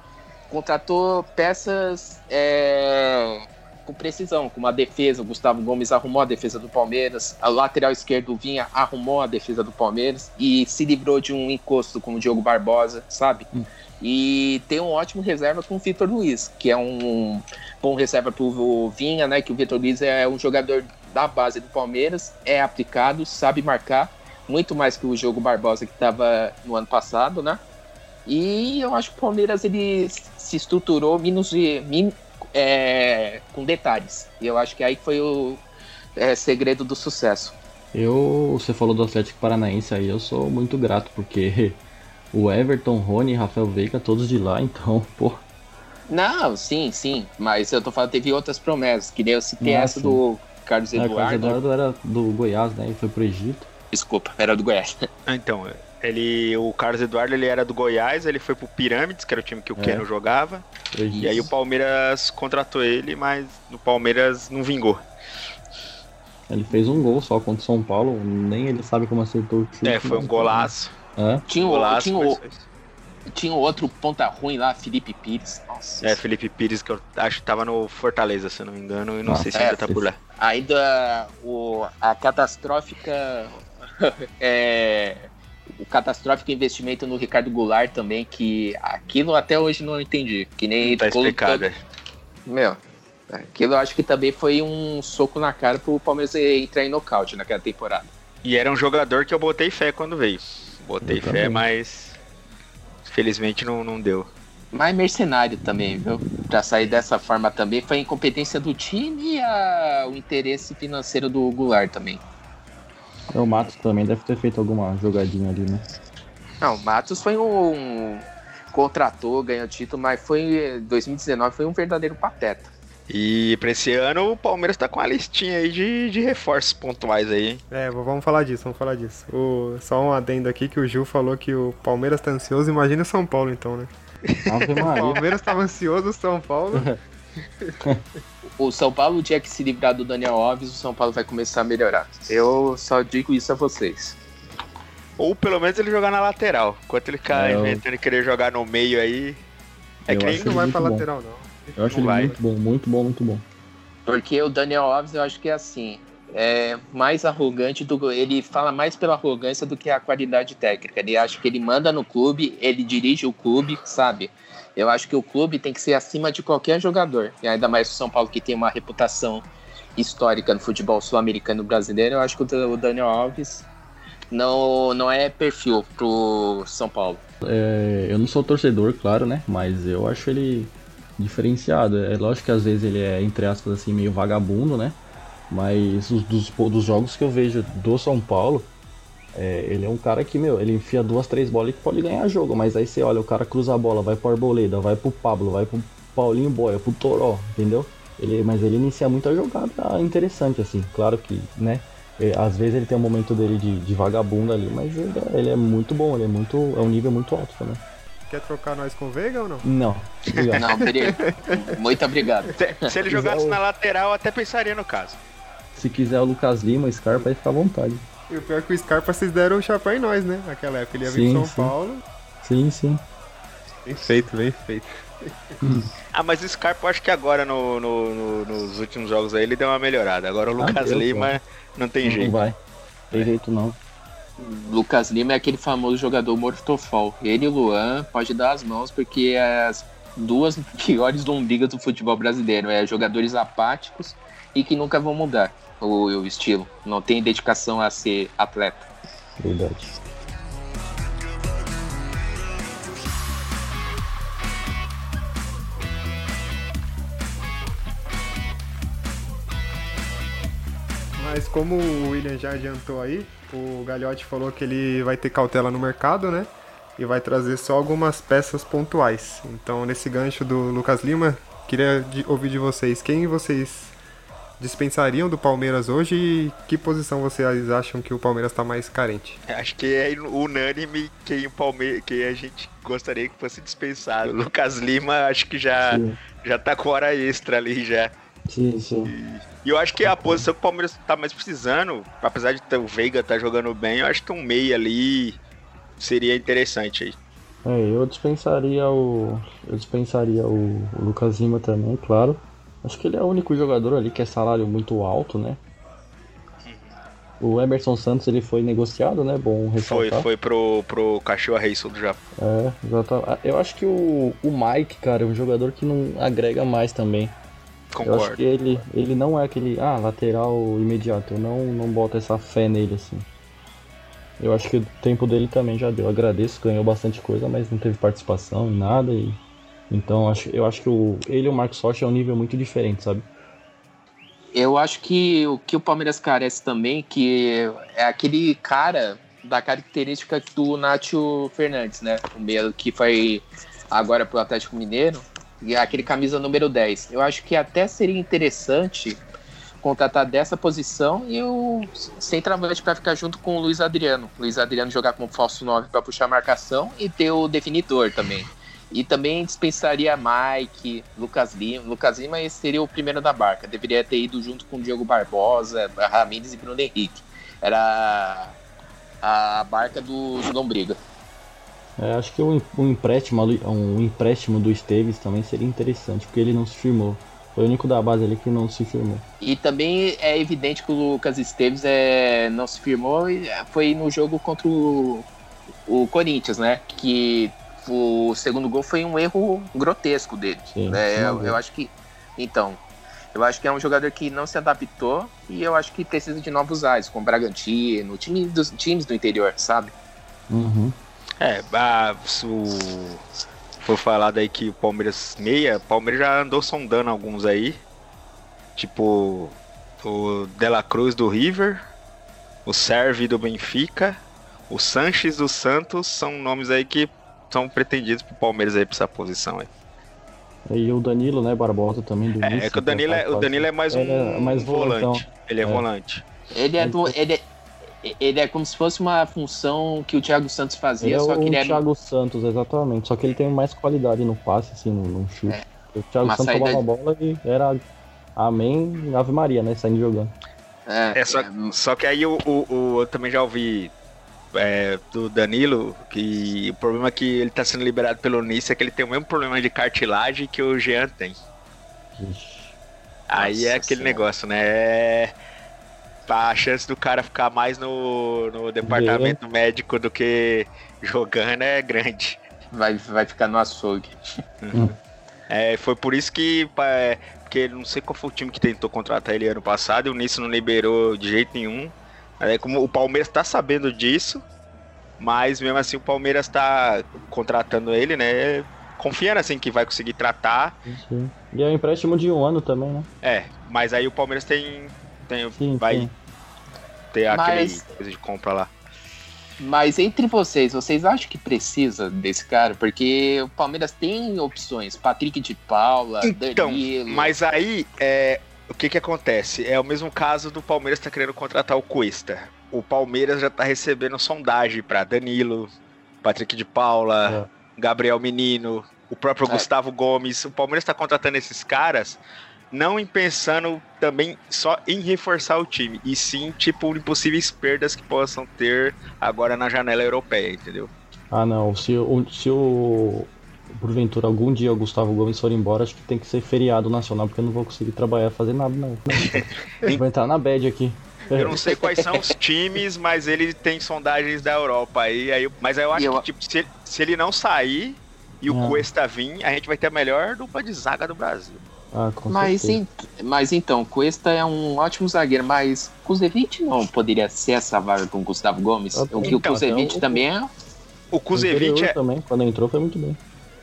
contratou peças é, com precisão, como a defesa. O Gustavo Gomes arrumou a defesa do Palmeiras, a lateral esquerdo Vinha arrumou a defesa do Palmeiras e se livrou de um encosto como o Diogo Barbosa, sabe? Hum. E tem um ótimo reserva com o Vitor Luiz, que é um bom reserva para o Vinha, né? Que o Vitor Luiz é um jogador da base do Palmeiras, é aplicado, sabe marcar, muito mais que o Diogo Barbosa que estava no ano passado, né? E eu acho que o Palmeiras ele se estruturou menos, é, com detalhes. E eu acho que aí foi o é, segredo do sucesso. Eu, você falou do Atlético Paranaense aí, eu sou muito grato, porque o Everton, Rony e Rafael Veiga, todos de lá, então, pô. Não, sim, sim, mas eu tô falando, teve outras promessas, que nem eu citei ah, essa sim. do Carlos Eduardo. Ah, Carlos Eduardo era do Goiás, né? E foi pro Egito. Desculpa, era do Goiás. Ah, então, ele, o Carlos Eduardo ele era do Goiás, ele foi pro Pirâmides, que era o time que o é. Keno jogava. É e aí o Palmeiras contratou ele, mas o Palmeiras não vingou. Ele fez um gol só contra o São Paulo, nem ele sabe como acertou o time. É, foi um golaço. É? Tinha, um golaço, tinha, o, tinha outro ponta ruim lá, Felipe Pires. Nossa. É, Felipe Pires, que eu acho que tava no Fortaleza, se eu não me engano, e não Nossa, sei se é, ainda tá por lá. Ainda o, a catastrófica é, o catastrófico investimento no Ricardo Goulart também, que aquilo até hoje não entendi. Que nem. Tá explicado. Todo... É. Meu, aquilo eu acho que também foi um soco na cara pro Palmeiras entrar em nocaute naquela temporada. E era um jogador que eu botei fé quando veio. Botei fé, mas. Felizmente não, não deu. Mas mercenário também, viu? Pra sair dessa forma também foi a incompetência do time e a... o interesse financeiro do Goulart também. É, o Matos também deve ter feito alguma jogadinha ali, né? Não, o Matos foi um. Contratou, ganhou título, mas foi 2019 foi um verdadeiro pateta. E pra esse ano o Palmeiras tá com uma listinha aí de, de reforços pontuais aí. É, vamos falar disso, vamos falar disso. O, só um adendo aqui que o Gil falou que o Palmeiras tá ansioso, imagina o São Paulo então, né? o Palmeiras tava ansioso, o São Paulo. o São Paulo, o dia que se livrar do Daniel Alves, o São Paulo vai começar a melhorar. Eu só digo isso a vocês. Ou pelo menos ele jogar na lateral. Enquanto ele cai é, inventando querer jogar no meio aí. É eu que nem não vai pra bom. lateral, não. Eu acho ele muito bom, muito bom, muito bom. Porque o Daniel Alves, eu acho que é assim. É mais arrogante do ele fala mais pela arrogância do que a qualidade técnica. Ele acha que ele manda no clube, ele dirige o clube, sabe? Eu acho que o clube tem que ser acima de qualquer jogador. E ainda mais o São Paulo, que tem uma reputação histórica no futebol sul-americano brasileiro. Eu acho que o Daniel Alves não, não é perfil pro São Paulo. É, eu não sou torcedor, claro, né? Mas eu acho ele diferenciado. É lógico que às vezes ele é, entre aspas, assim, meio vagabundo, né? Mas os, dos, dos jogos que eu vejo do São Paulo, é, ele é um cara que, meu, ele enfia duas, três bolas e pode ganhar jogo, mas aí você olha, o cara cruza a bola, vai pro Arboleda, vai pro Pablo, vai pro Paulinho Boia, pro Toró, entendeu? Ele, mas ele inicia muita jogada interessante, assim. Claro que, né? É, às vezes ele tem um momento dele de, de vagabundo ali, mas ele, é, ele, é muito bom, ele é muito. é um nível muito alto também. Quer trocar nós com o Veiga ou não? Não. Não, muito obrigado. Se, se ele jogasse na lateral, até pensaria no caso. Se quiser o Lucas Lima, o Scarpa, aí fica à vontade. E o pior é que o Scarpa vocês deram o chapéu em nós, né? Naquela época ele ia vir sim, São sim. Paulo. Sim, sim. Bem feito, bem feito. Ah, mas o Scarpa eu acho que agora no, no- no- nos últimos jogos aí ele deu uma melhorada. Agora o Ah, Lucas deu, Lima claro. não tem Não jeito. vai. Tem jeito não. Lucas Lima é aquele famoso jogador mortofol. Ele e o Luan pode dar as mãos porque é as duas piores lombrigas do futebol brasileiro. É jogadores apáticos e que nunca vão mudar o, o estilo. Não tem dedicação a ser atleta. Verdade. Mas como o William já adiantou aí, o Gagliotti falou que ele vai ter cautela no mercado, né? E vai trazer só algumas peças pontuais. Então, nesse gancho do Lucas Lima, queria ouvir de vocês quem vocês dispensariam do Palmeiras hoje e que posição vocês acham que o Palmeiras está mais carente? Acho que é unânime quem o Palmeiras, quem a gente gostaria que fosse dispensado. O Lucas Lima acho que já, Sim. já tá com hora extra ali já. Sim, sim. E eu acho que a posição que o Palmeiras tá mais precisando, apesar de ter o Veiga tá jogando bem, eu acho que um meia ali seria interessante aí. É, eu dispensaria o. Eu dispensaria o, o Lucas Lima também, claro. Acho que ele é o único jogador ali que é salário muito alto, né? O Emerson Santos ele foi negociado, né? Bom Foi, ressaltar. foi pro, pro Cachorro Rei Sul do Japão. É, exatamente. Eu acho que o, o Mike, cara, é um jogador que não agrega mais também. Eu acho Concordo. que ele, ele não é aquele, ah, lateral imediato. Eu não, não boto essa fé nele, assim. Eu acho que o tempo dele também já deu. Eu agradeço, ganhou bastante coisa, mas não teve participação em nada. E... Então acho, eu acho que o, ele e o Marcos Rocha é um nível muito diferente, sabe? Eu acho que o que o Palmeiras carece também, que é aquele cara da característica do Nacho Fernandes, né? O meio que foi agora pro Atlético Mineiro, e é aquele camisa número 10. Eu acho que até seria interessante contratar dessa posição e o centroavante para ficar junto com o Luiz Adriano. Luiz Adriano jogar como falso 9 para puxar a marcação e ter o definidor também. E também dispensaria Mike, Lucas Lima. Lucas Lima esse seria o primeiro da barca. Deveria ter ido junto com o Diogo Barbosa, Ramires e Bruno Henrique. Era a barca do Lombriga. É, acho que um, um empréstimo, um empréstimo do Esteves também seria interessante, porque ele não se firmou. Foi o único da base ali que não se firmou. E também é evidente que o Lucas Esteves é, não se firmou e foi no jogo contra o, o Corinthians, né? Que o segundo gol foi um erro grotesco dele. Sim, né? eu, eu acho que. Então. Eu acho que é um jogador que não se adaptou e eu acho que precisa de novos ares, como Bragantino, time dos, times do interior, sabe? Uhum. É, ah, se o- foi falado aí que o Palmeiras meia, o Palmeiras já andou sondando alguns aí. Tipo, o Dela Cruz do River, o Serve do Benfica, o Sanches do Santos são nomes aí que são pretendidos pro Palmeiras aí pra essa posição aí. E o Danilo, né, Barbosa também do É, Nice, é que o Danilo é, o Danilo é mais um Ele é mais volante. volantão. Ele é, É. volante. Ele é, do, ele, é, ele é como se fosse uma função que o Thiago Santos Ele fazia, é só o que ele é Thiago Santos, exatamente. Só que ele tem mais qualidade no passe, assim, no, no chute. É. O Thiago Uma Santos saída tomava a bola e era Amém, Ave Maria, né? Saindo jogando. É, É, só, só que aí o, o- o- eu também já ouvi é, do Danilo que o problema é que ele tá sendo liberado pelo Nice é que ele tem o mesmo problema de cartilagem que o Jean tem. Ixi. Aí é aquele Senhora. negócio, né? É, a chance do cara ficar mais no, no departamento médico do que jogando é grande. vai, vai ficar no açougue. É, foi por isso que. é, Porque não sei qual foi o time que tentou contratar ele ano passado e o Nice não liberou de jeito nenhum. Aí, como o Palmeiras tá sabendo disso, mas mesmo assim o Palmeiras tá contratando ele, né? Confiando assim que vai conseguir tratar. Sim. E é um empréstimo de um ano também, né? É, mas aí o Palmeiras tem. tem Sim, vai sim. ter aquele Mas- coisa de compra lá. Mas entre vocês, vocês acham que precisa desse cara? Porque o Palmeiras tem opções. Patrick de Paula, Então, Danilo. mas aí é, o que que acontece? É o mesmo caso do Palmeiras tá querendo contratar o Cuesta. O Palmeiras já tá recebendo sondagem pra Danilo, Patrick de Paula, Gabriel Menino, o próprio É. Gustavo Gomes. O Palmeiras tá contratando esses caras não em pensando também só em reforçar o time, e sim, tipo, em possíveis perdas que possam ter agora na janela europeia, entendeu? Ah, não. Se o, se o, porventura algum dia o Gustavo Gomes for embora, acho que tem que ser feriado nacional, porque eu não vou conseguir trabalhar, fazer nada, não. Vou entrar na bad aqui. Eu não sei quais são os times, mas ele tem sondagens da Europa aí. aí mas eu acho eu- que tipo, se, ele- se ele não sair e o É. Cuesta vir, a gente vai ter a melhor dupla de zaga do Brasil. Ah, com Mas, certeza. ent- mas então, Cuesta é um ótimo zagueiro, mas Kuzevic não poderia ser essa vaga com o Gustavo Gomes? Ah, O que o então, Kuzevic então, também é. O O Kuzevic é, também, quando entrou foi muito bem.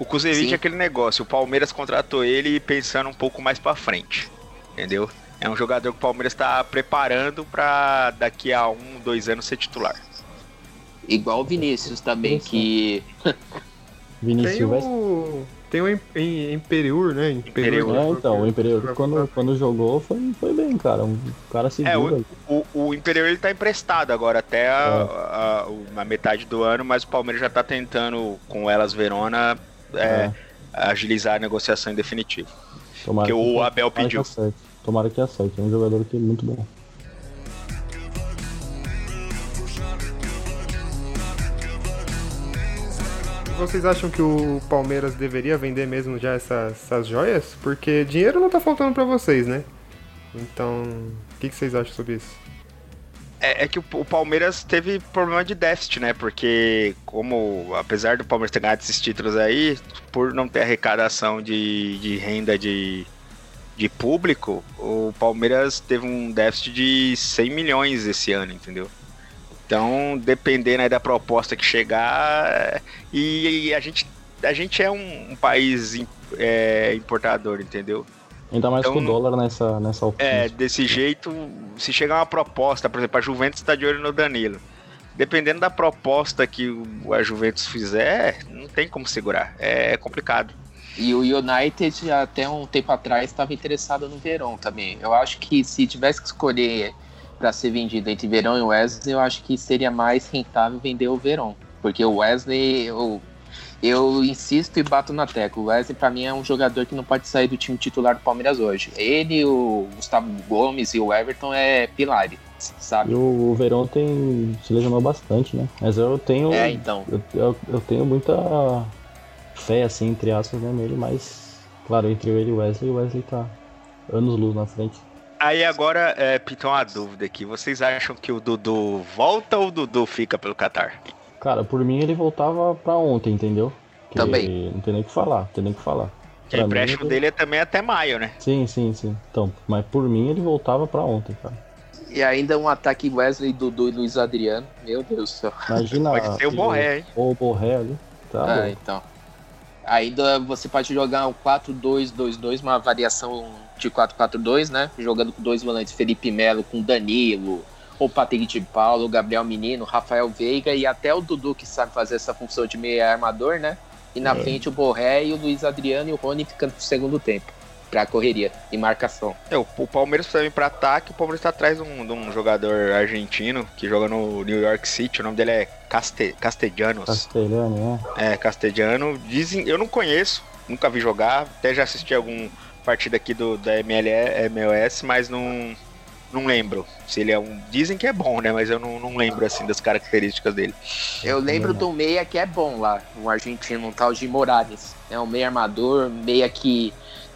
O Kuzevic é aquele negócio. O Palmeiras contratou ele pensando um pouco mais pra frente. Entendeu? É um jogador que o Palmeiras tá preparando pra daqui a um, dois anos ser titular. Igual o Vinícius também, que. Vinícius Tem o. Tem o Im- Im- Imperiur, né? Imperiur. É, então, o Imperial quando, quando jogou foi, foi bem, cara. Um cara seguro. É, o-. O, o Imperial ele tá emprestado agora até a, a- o- a metade do ano, mas o Palmeiras já tá tentando com Elas Verona é, agilizar a negociação em definitivo. Tomara que o que- Abel tomara que pediu. acerte. Tomara que acerte. É um jogador que é muito bom. Vocês acham que o Palmeiras deveria vender mesmo já essas, essas joias? Porque dinheiro não tá faltando pra vocês, né? Então, o que, que vocês acham sobre isso? É, é que o, o Palmeiras teve problema de déficit, né? Porque, como, apesar do Palmeiras ter ganhado esses títulos aí, por não ter arrecadação de, de renda de, de público, o Palmeiras teve um déficit de 100 milhões esse ano, entendeu? Então, dependendo aí da proposta que chegar, e, e a, gente, a gente é um, um país é, importador, entendeu? Ainda mais Então- com o dólar nessa, nessa É, desse jeito, se chegar uma proposta, por exemplo, a Juventus está de olho no Danilo. Dependendo da proposta que o- a Juventus fizer, não tem como segurar. É complicado. E o United, até um tempo atrás, estava interessado no Verão também. Eu acho que se tivesse que escolher para ser vendido entre Verão e Wesley, eu acho que seria mais rentável vender o Verão. Porque o Wesley, eu, eu insisto e bato na tecla. O Wesley, para mim, é um jogador que não pode sair do time titular do Palmeiras hoje. Ele, o Gustavo Gomes e o Everton é pilares, sabe? E o, o Verão tem se lesionou bastante, né? Mas eu tenho. É, então. Eu, eu, eu tenho muita fé, assim, entre aspas, né, nele, mas. Claro, entre ele e o Wesley, o Wesley tá anos luz na frente. Aí agora, é, Piton, uma dúvida aqui. Vocês acham que o Dudu volta ou o Dudu fica pelo Qatar? Cara, por mim ele voltava pra ontem, entendeu? Que Também. Não tem nem o que falar, não tem nem o que falar. Que o mim, empréstimo ele- dele é também até maio, né? Sim, sim, sim. Então, mas por mim ele voltava pra ontem, cara. E ainda um ataque Wesley, Dudu e Luiz Adriano. Meu Deus do céu. Imagina. Pode ser o Borré, hein? Ou o Borré ali. Tá Ah, louco. então. Ainda você pode jogar um 4-2-2-2, uma variação de 4-4-2, né? Jogando com dois volantes, Felipe Melo com Danilo, ou Patrick de Paulo, Gabriel Menino, Rafael Veiga e até o Dudu que sabe fazer essa função de meio armador, né? E na É. frente o Borré e o Luiz Adriano e o Rony ficando pro segundo tempo. Pra correria e marcação. É, o, o Palmeiras precisa vir pra ataque. O Palmeiras tá atrás de um, de um jogador argentino que joga no New York City. O nome dele é Caste, Castellanos. Castelhano, né? É, castelhano. Dizem, eu não conheço, nunca vi jogar, até já assisti algum partida aqui do da ML, MLS, mas não não lembro. Se ele é um, dizem que é bom, né, mas eu não, não lembro assim das características dele. Eu lembro do meia que é bom lá, um argentino, um tal de Morales. É um meia armador, meia que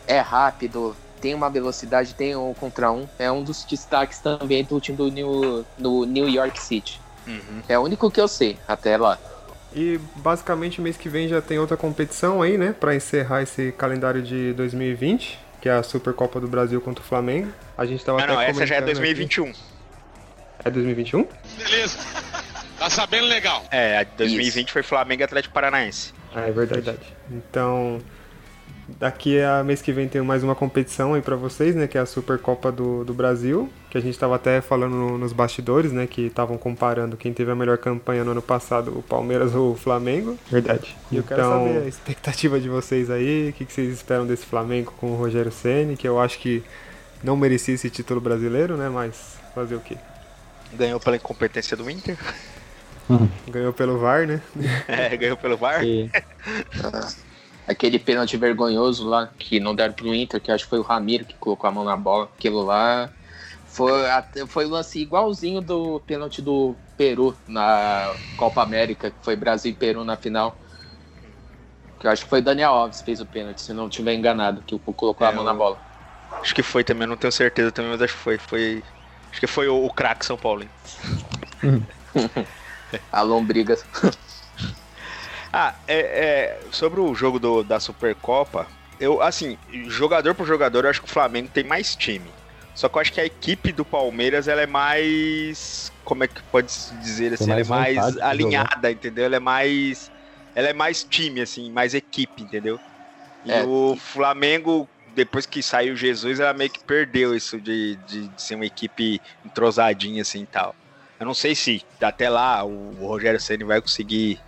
é rápido, tem uma velocidade, tem um contra um. É um dos destaques também do time do New, do New York City. Uhum. É o único que eu sei, até lá. E basicamente mês que vem já tem outra competição aí, né? Pra encerrar esse calendário de 2020, que é a Supercopa do Brasil contra o Flamengo. A gente tava Ah, até não, essa já é comentando aqui. 2021. É 2021? Beleza. Tá sabendo legal. É, a 2020 foi Flamengo e Atlético Paranaense. Ah, é verdade. Então, daqui a mês que vem tem mais uma competição aí pra vocês, né? Que é a Supercopa do, do Brasil. Que a gente tava até falando no- nos bastidores, né? Que estavam comparando quem teve a melhor campanha no ano passado, o Palmeiras ou o Flamengo. Verdade. E eu quero Então- saber a expectativa de vocês aí. O que, que vocês esperam desse Flamengo com o Rogério Ceni Que eu acho que não merecia esse título brasileiro, né? Mas fazer o quê? Ganhou pela incompetência do Inter. Ganhou pelo VAR, né? É, ganhou pelo VAR. E Aquele pênalti vergonhoso lá, que não deram pro Inter, que acho que foi o Ramiro que colocou a mão na bola. Aquilo lá foi, até- foi um lance igualzinho do pênalti do Peru na Copa América, que foi Brasil e Peru na final. Que eu acho que foi o Daniel Alves que fez o pênalti, se não estiver enganado, que colocou a É, mão na bola. Acho que foi também, não tenho certeza também, mas acho que foi. foi acho que foi o, o craque São Paulo. hein? A lombriga. Ah, é, é, sobre o jogo do- da Supercopa, eu, assim, jogador por jogador, eu acho que o Flamengo tem mais time. Só que eu acho que a equipe do Palmeiras, ela é mais. Como é que pode se dizer assim? mais ela é mais alinhada, entendeu? Ela é mais. Ela é mais time, assim, mais equipe, entendeu? E É. o Flamengo, depois que saiu Jesus, ela meio que perdeu isso de, de, de ser uma equipe entrosadinha, assim e tal. Eu não sei se até lá o Rogério Ceni vai conseguir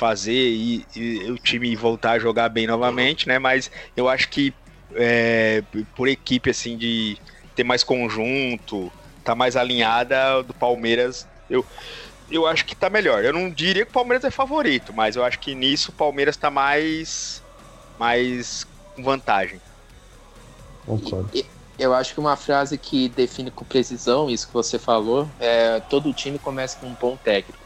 fazer e, e o time voltar a jogar bem novamente, né? Mas eu acho que é, por equipe assim de ter mais conjunto, tá mais alinhada do Palmeiras, eu eu acho que tá melhor. Eu não diria que o Palmeiras é favorito, mas eu acho que nisso o Palmeiras tá mais mais com vantagem. Concordo. E- Eu acho que uma frase que define com precisão isso que você falou é todo time começa com um bom técnico.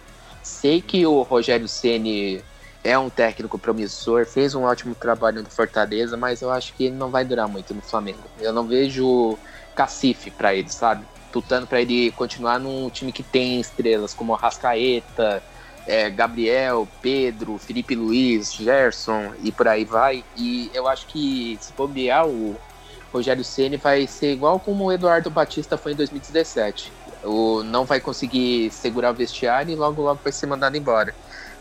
Sei que o Rogério Ceni é um técnico promissor, fez um ótimo trabalho no Fortaleza, mas eu acho que ele não vai durar muito no Flamengo. Eu não vejo cacife pra ele, sabe? Tutando pra ele continuar num time que tem estrelas como Rascaeta, é, Gabriel, Pedro, Felipe Luiz, Gerson e por aí vai. E eu acho que se bobear o Rogério Ceni vai ser igual como o Eduardo Batista foi em 2017. O, não vai conseguir segurar o vestiário e logo logo vai ser mandado embora.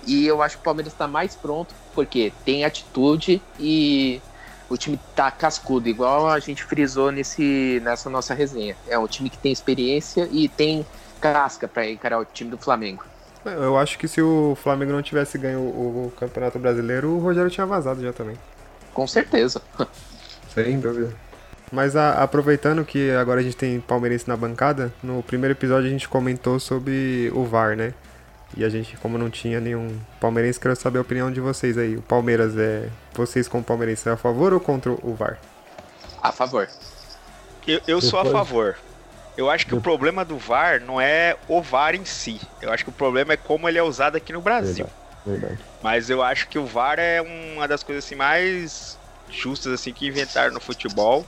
E eu acho que o Palmeiras está mais pronto porque tem atitude e o time tá cascudo, igual a gente frisou nesse, nessa nossa resenha. É um time que tem experiência e tem casca para encarar o time do Flamengo. Eu acho que se o Flamengo não tivesse ganho o, o Campeonato Brasileiro, o Rogério tinha vazado já também. Com certeza. Sem dúvida. Mas a- aproveitando que agora a gente tem palmeirense na bancada, no primeiro episódio a gente comentou sobre o VAR, né? E a gente, como não tinha nenhum palmeirense, quero saber a opinião de vocês aí. O Palmeiras é. Vocês como palmeirense é a favor ou contra o VAR? A favor. Eu, eu sou a favor. Eu acho que o problema do VAR não é o VAR em si. Eu acho que o problema é como ele é usado aqui no Brasil. Verdade. Mas eu acho que o VAR é uma das coisas assim mais justas assim que inventaram no futebol.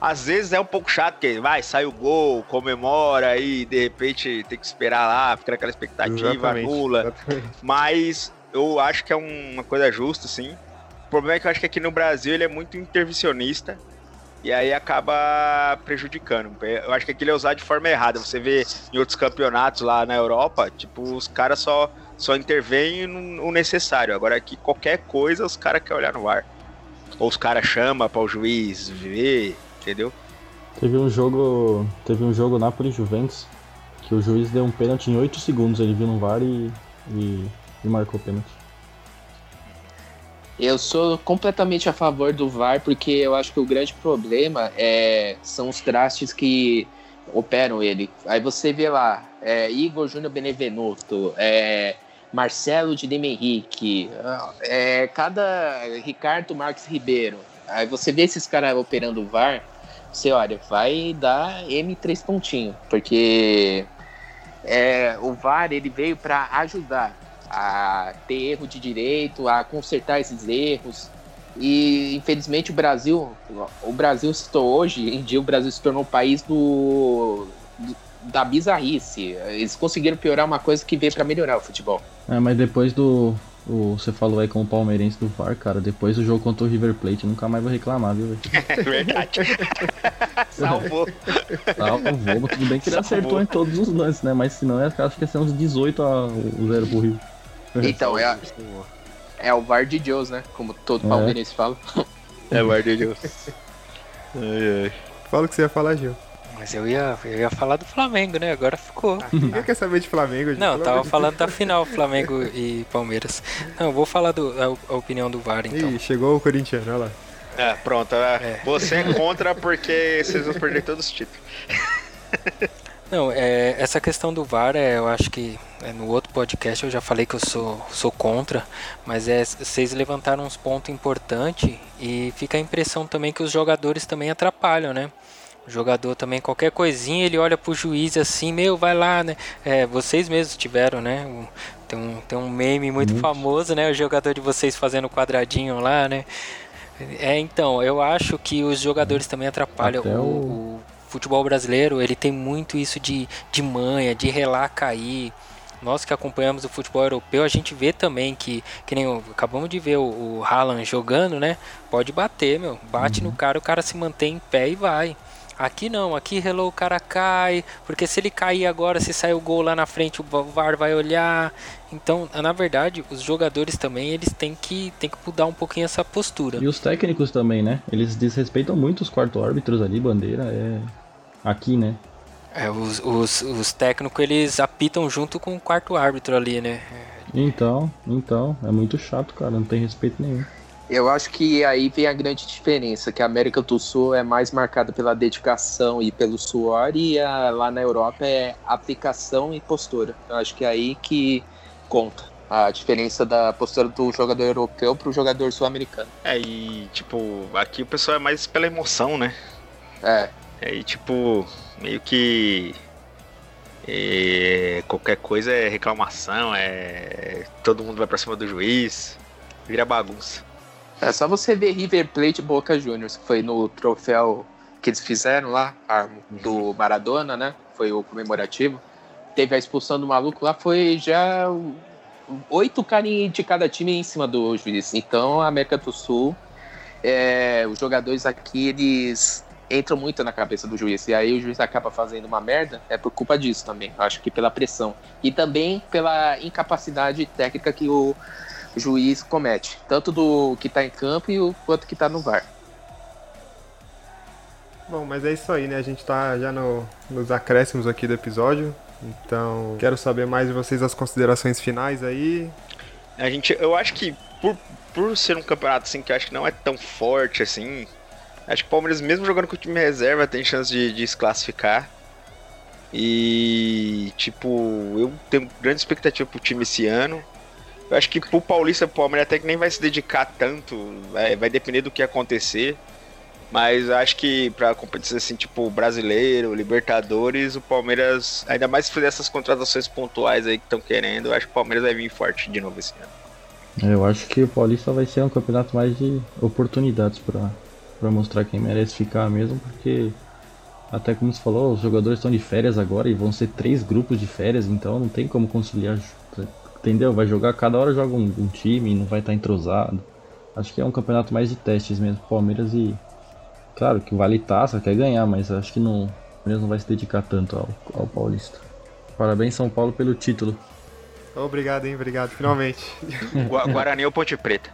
Às vezes é um pouco chato, porque vai, sai o gol, comemora e de repente tem que esperar lá, fica naquela expectativa, anula. exatamente. Mas eu acho que é um- uma coisa justa, sim. O problema é que eu acho que aqui no Brasil ele é muito intervencionista e aí acaba prejudicando. Eu acho que aquilo é usado de forma errada. Você vê em outros campeonatos lá na Europa, tipo, os caras só, só intervêm no, no necessário. Agora aqui, qualquer coisa, os caras querem olhar no ar. Ou os caras chamam para o juiz ver, entendeu? Teve um jogo. Teve um jogo Napoli e Juventus que o juiz deu um pênalti em 8 segundos. Ele viu no VAR e, e, e marcou o pênalti. Eu sou completamente a favor do VAR, porque eu acho que o grande problema é, são os trastes que operam ele. Aí você vê lá, é, Igor Júnior Benevenuto, é, Marcelo de Henrique, é, cada Ricardo Marques Ribeiro. Aí você vê esses caras operando o VAR, você olha, vai dar M3 pontinho, porque é, o VAR ele veio para ajudar a ter erro de direito, a consertar esses erros. E infelizmente o Brasil, o Brasil se hoje em dia o Brasil se tornou um país do, do- da bizarrice. Eles conseguiram piorar uma coisa que veio para melhorar o futebol. É, mas depois do. O- você falou aí com o palmeirense do VAR, cara. Depois do jogo contra o River Plate, nunca mais vou reclamar, viu, velho? É verdade. Salvou. O Vobo, tudo bem que ele Salvou. acertou em todos os lances, né? Mas senão eu acho que ia ser uns 18 a o 0 pro Rio. Então, é, a- é o VAR de Deus, né? Como todo É. palmeirense fala. É, guardei Deus. Fala o que você ia falar, Gil. Mas eu ia, eu ia falar do Flamengo, né? Agora ficou. Ninguém quer saber de Flamengo, Gil. Não, pelo tava de falando da final, Flamengo e Palmeiras. Não, eu vou falar do, a, a opinião do VAR, então. Ih, chegou o corintiano, olha lá. É, pronto. é. Você é contra porque vocês vão perder todos os títulos. Não, é, essa questão do VAR, é, eu acho que é, no outro podcast eu já falei que eu sou, sou contra, mas é, vocês levantaram uns pontos importantes e fica a impressão também que os jogadores também atrapalham, né? O jogador também, qualquer coisinha, ele olha pro juiz assim, meu, vai lá, né? É, vocês mesmos tiveram, né? Tem um, tem um meme muito, famoso, né? O jogador de vocês fazendo quadradinho lá, né? É, então, eu acho que os jogadores também atrapalham. O, o... o, futebol brasileiro, ele tem muito isso de, de manha, de relar cair. Nós que acompanhamos o futebol europeu, a gente vê também que, que nem acabamos de ver o, o Haaland jogando, né? Pode bater, meu. Bate uhum. no cara, o cara se mantém em pé e vai. Aqui não, aqui relou o cara cai, porque se ele cair agora, se sair o gol lá na frente, o VAR vai olhar. Então, na verdade, os jogadores também, eles têm que, têm que mudar um pouquinho essa postura. E os técnicos também, né? Eles desrespeitam muito os quarto árbitros ali, bandeira, é aqui, né? É, os, os, os técnicos, eles apitam junto com o quarto árbitro ali, né? Então, então, é muito chato, cara, não tem respeito nenhum. Eu acho que aí vem a grande diferença, que a América do Sul é mais marcada pela dedicação e pelo suor, e a, lá na Europa é aplicação e postura. Eu acho que é aí que conta a diferença da postura do jogador europeu pro jogador sul-americano. É, e tipo, aqui o pessoal é mais pela emoção, né? É. É, e tipo, meio que é, qualquer coisa é reclamação, é todo mundo vai pra cima do juiz, vira bagunça. É só você ver River Plate Boca Juniors, que foi no troféu que eles fizeram lá, do Maradona, né? Foi o comemorativo. Teve a expulsão do maluco lá, foi já oito caras de cada time em cima do juiz. Então, a América do Sul, é, os jogadores aqui, eles entram muito na cabeça do juiz. E aí o juiz acaba fazendo uma merda, é por culpa disso também. Acho que pela pressão. E também pela incapacidade técnica que o juiz comete, tanto do que está em campo e o quanto que está no VAR. Bom, mas é isso aí, né? A gente está já no, nos acréscimos aqui do episódio. Então, quero saber mais de vocês as considerações finais aí. A gente, eu acho que por, por ser um campeonato assim que eu acho que não é tão forte assim, acho que o Palmeiras mesmo jogando com o time reserva tem chance de, de se classificar. E tipo, eu tenho grande expectativa pro time esse ano. Eu acho que pro Paulista, o Palmeiras até que nem vai se dedicar tanto, vai, vai depender do que acontecer. Mas acho que pra competição assim, tipo brasileiro, Libertadores, o Palmeiras, ainda mais se fizer essas contratações pontuais aí que estão querendo, acho que o Palmeiras vai vir forte de novo esse ano. Eu acho que o Paulista vai ser um campeonato mais de oportunidades para mostrar quem merece ficar mesmo, porque até como você falou, os jogadores estão de férias agora e vão ser três grupos de férias, então não tem como conciliar Entendeu? Vai jogar, cada hora joga um, um time, não vai estar tá entrosado. Acho que é um campeonato mais de testes mesmo, Palmeiras e. Claro que vale taça, quer ganhar, mas acho que não, o Palmeiras não vai se dedicar tanto ao, ao Paulista. Parabéns, São Paulo, pelo título. Obrigado, hein? Obrigado, finalmente. Guarani ou Ponte Preta?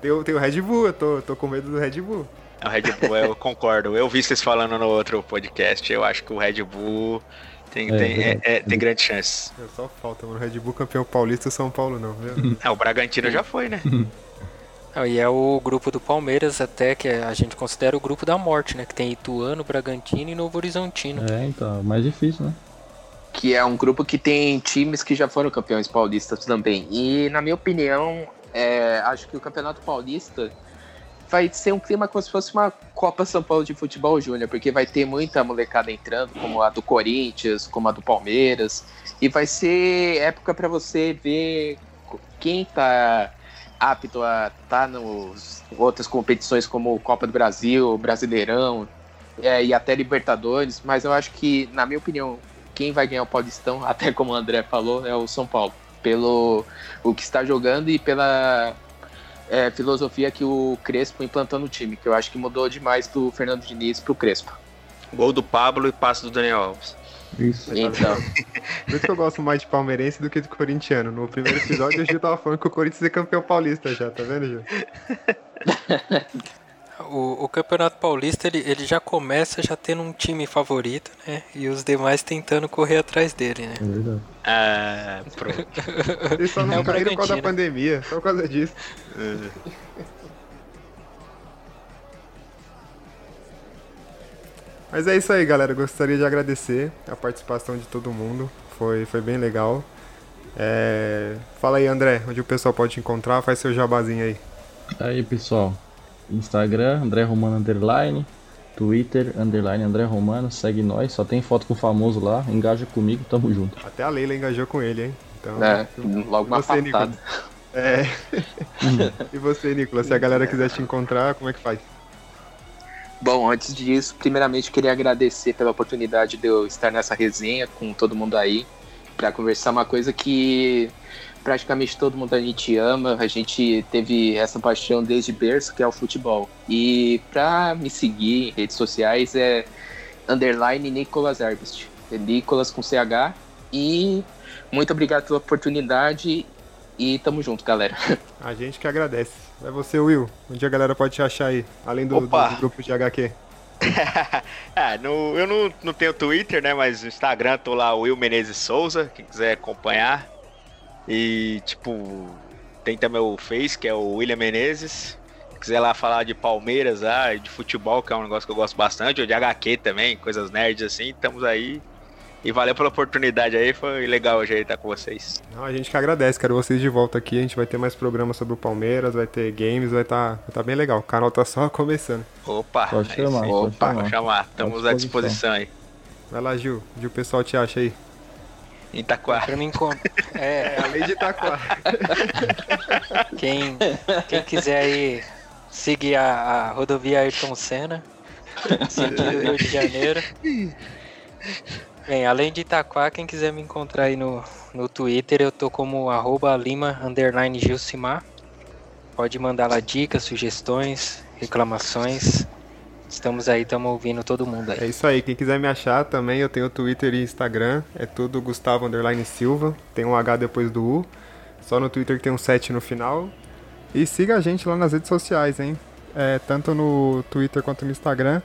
tem, tem o Red Bull, eu tô, tô com medo do Red Bull. O Red Bull, eu concordo. Eu vi vocês falando no outro podcast. Eu acho que o Red Bull tem, é, tem, é, é, tem grande chance. É, só falta, mano. Red Bull campeão paulista São Paulo não, viu? É, o Bragantino já foi, né? e é o grupo do Palmeiras até que a gente considera o grupo da morte, né? Que tem Ituano, Bragantino e Novo Horizontino. É, então, mais difícil, né? Que é um grupo que tem times que já foram campeões paulistas também. E na minha opinião, é, acho que o Campeonato Paulista vai ser um clima como se fosse uma Copa São Paulo de Futebol Júnior, porque vai ter muita molecada entrando, como a do Corinthians, como a do Palmeiras, e vai ser época para você ver quem tá apto a estar tá nos outras competições como Copa do Brasil, Brasileirão é, e até Libertadores, mas eu acho que, na minha opinião, quem vai ganhar o Paulistão, até como o André falou, é o São Paulo, pelo o que está jogando e pela é, filosofia que o Crespo implantou no time, que eu acho que mudou demais do Fernando Diniz pro Crespo. Gol do Pablo e passe do Daniel Alves. Isso. Então. Por isso que eu gosto mais de palmeirense do que de corintiano. No primeiro episódio eu já tava falando que o Corinthians é campeão paulista já, tá vendo, Gil? O, o, Campeonato Paulista ele, ele já começa já tendo um time favorito, né? E os demais tentando correr atrás dele, né? É verdade. Ah, pronto. Eles só não é caíram por causa da pandemia, só por causa disso. Mas é isso aí, galera. Gostaria de agradecer a participação de todo mundo. Foi, foi bem legal. É... Fala aí, André, onde o pessoal pode te encontrar. Faz seu jabazinho aí. Aí, pessoal. Instagram, André Romano Underline. Twitter, Underline André Romano. Segue nós. Só tem foto com o famoso lá. Engaja comigo, tamo junto. Até a Leila engajou com ele, hein? Então, É, logo uma você. Nicolas? É. e você, Nicolas, se a galera quiser te encontrar, como é que faz? Bom, antes disso, primeiramente queria agradecer pela oportunidade de eu estar nessa resenha com todo mundo aí, para conversar uma coisa que praticamente todo mundo a gente ama, a gente teve essa paixão desde berço, que é o futebol. E para me seguir em redes sociais é underline Nicolas Herbst, é Nicolas com CH, e muito obrigado pela oportunidade e tamo junto, galera. A gente que agradece. É você, Will. Onde a galera pode te achar aí? Além do, Opa. do grupo de HQ. Ah, no, eu não, não tenho Twitter, né? Mas no Instagram tô lá, Will Menezes Souza, quem quiser acompanhar. E, tipo, tem também o Face, que é o William Menezes. Se quiser lá falar de Palmeiras, ah, de futebol, que é um negócio que eu gosto bastante, ou de HQ também, coisas nerds assim, estamos aí. E valeu pela oportunidade aí, foi legal hoje aí estar com vocês. Não, a gente que agradece, quero vocês de volta aqui. A gente vai ter mais programas sobre o Palmeiras, vai ter games, vai estar vai tá bem legal. O canal tá só começando. Opa, Pode aí chamar, sim. pode Opa, chamar. chamar. Estamos à disposição aí. Vai lá, Gil. Gil, o pessoal te acha aí. Em Itaquá. Pra mim, con- é, Além de Itaquá. quem, quem quiser aí seguir a, a rodovia Ayrton Senna, sentido Rio de Janeiro. Bem, além de Itaquá, quem quiser me encontrar aí no, no Twitter, eu tô como arroba lima underline Gilcimar. Pode mandar lá dicas, sugestões, reclamações. Estamos aí, estamos ouvindo todo mundo aí. É isso aí. Quem quiser me achar também, eu tenho Twitter e Instagram. É tudo Gustavo Underline Silva. Tem um H depois do U. Só no Twitter que tem um 7 no final. E siga a gente lá nas redes sociais, hein? É, tanto no Twitter quanto no Instagram.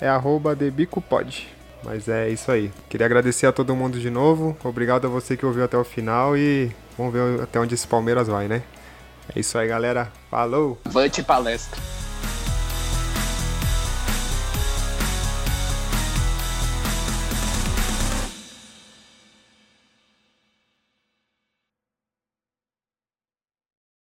É arroba debicopod. Mas é isso aí. Queria agradecer a todo mundo de novo. Obrigado a você que ouviu até o final. E vamos ver até onde esse Palmeiras vai, né? É isso aí, galera. Falou! Avante palestra.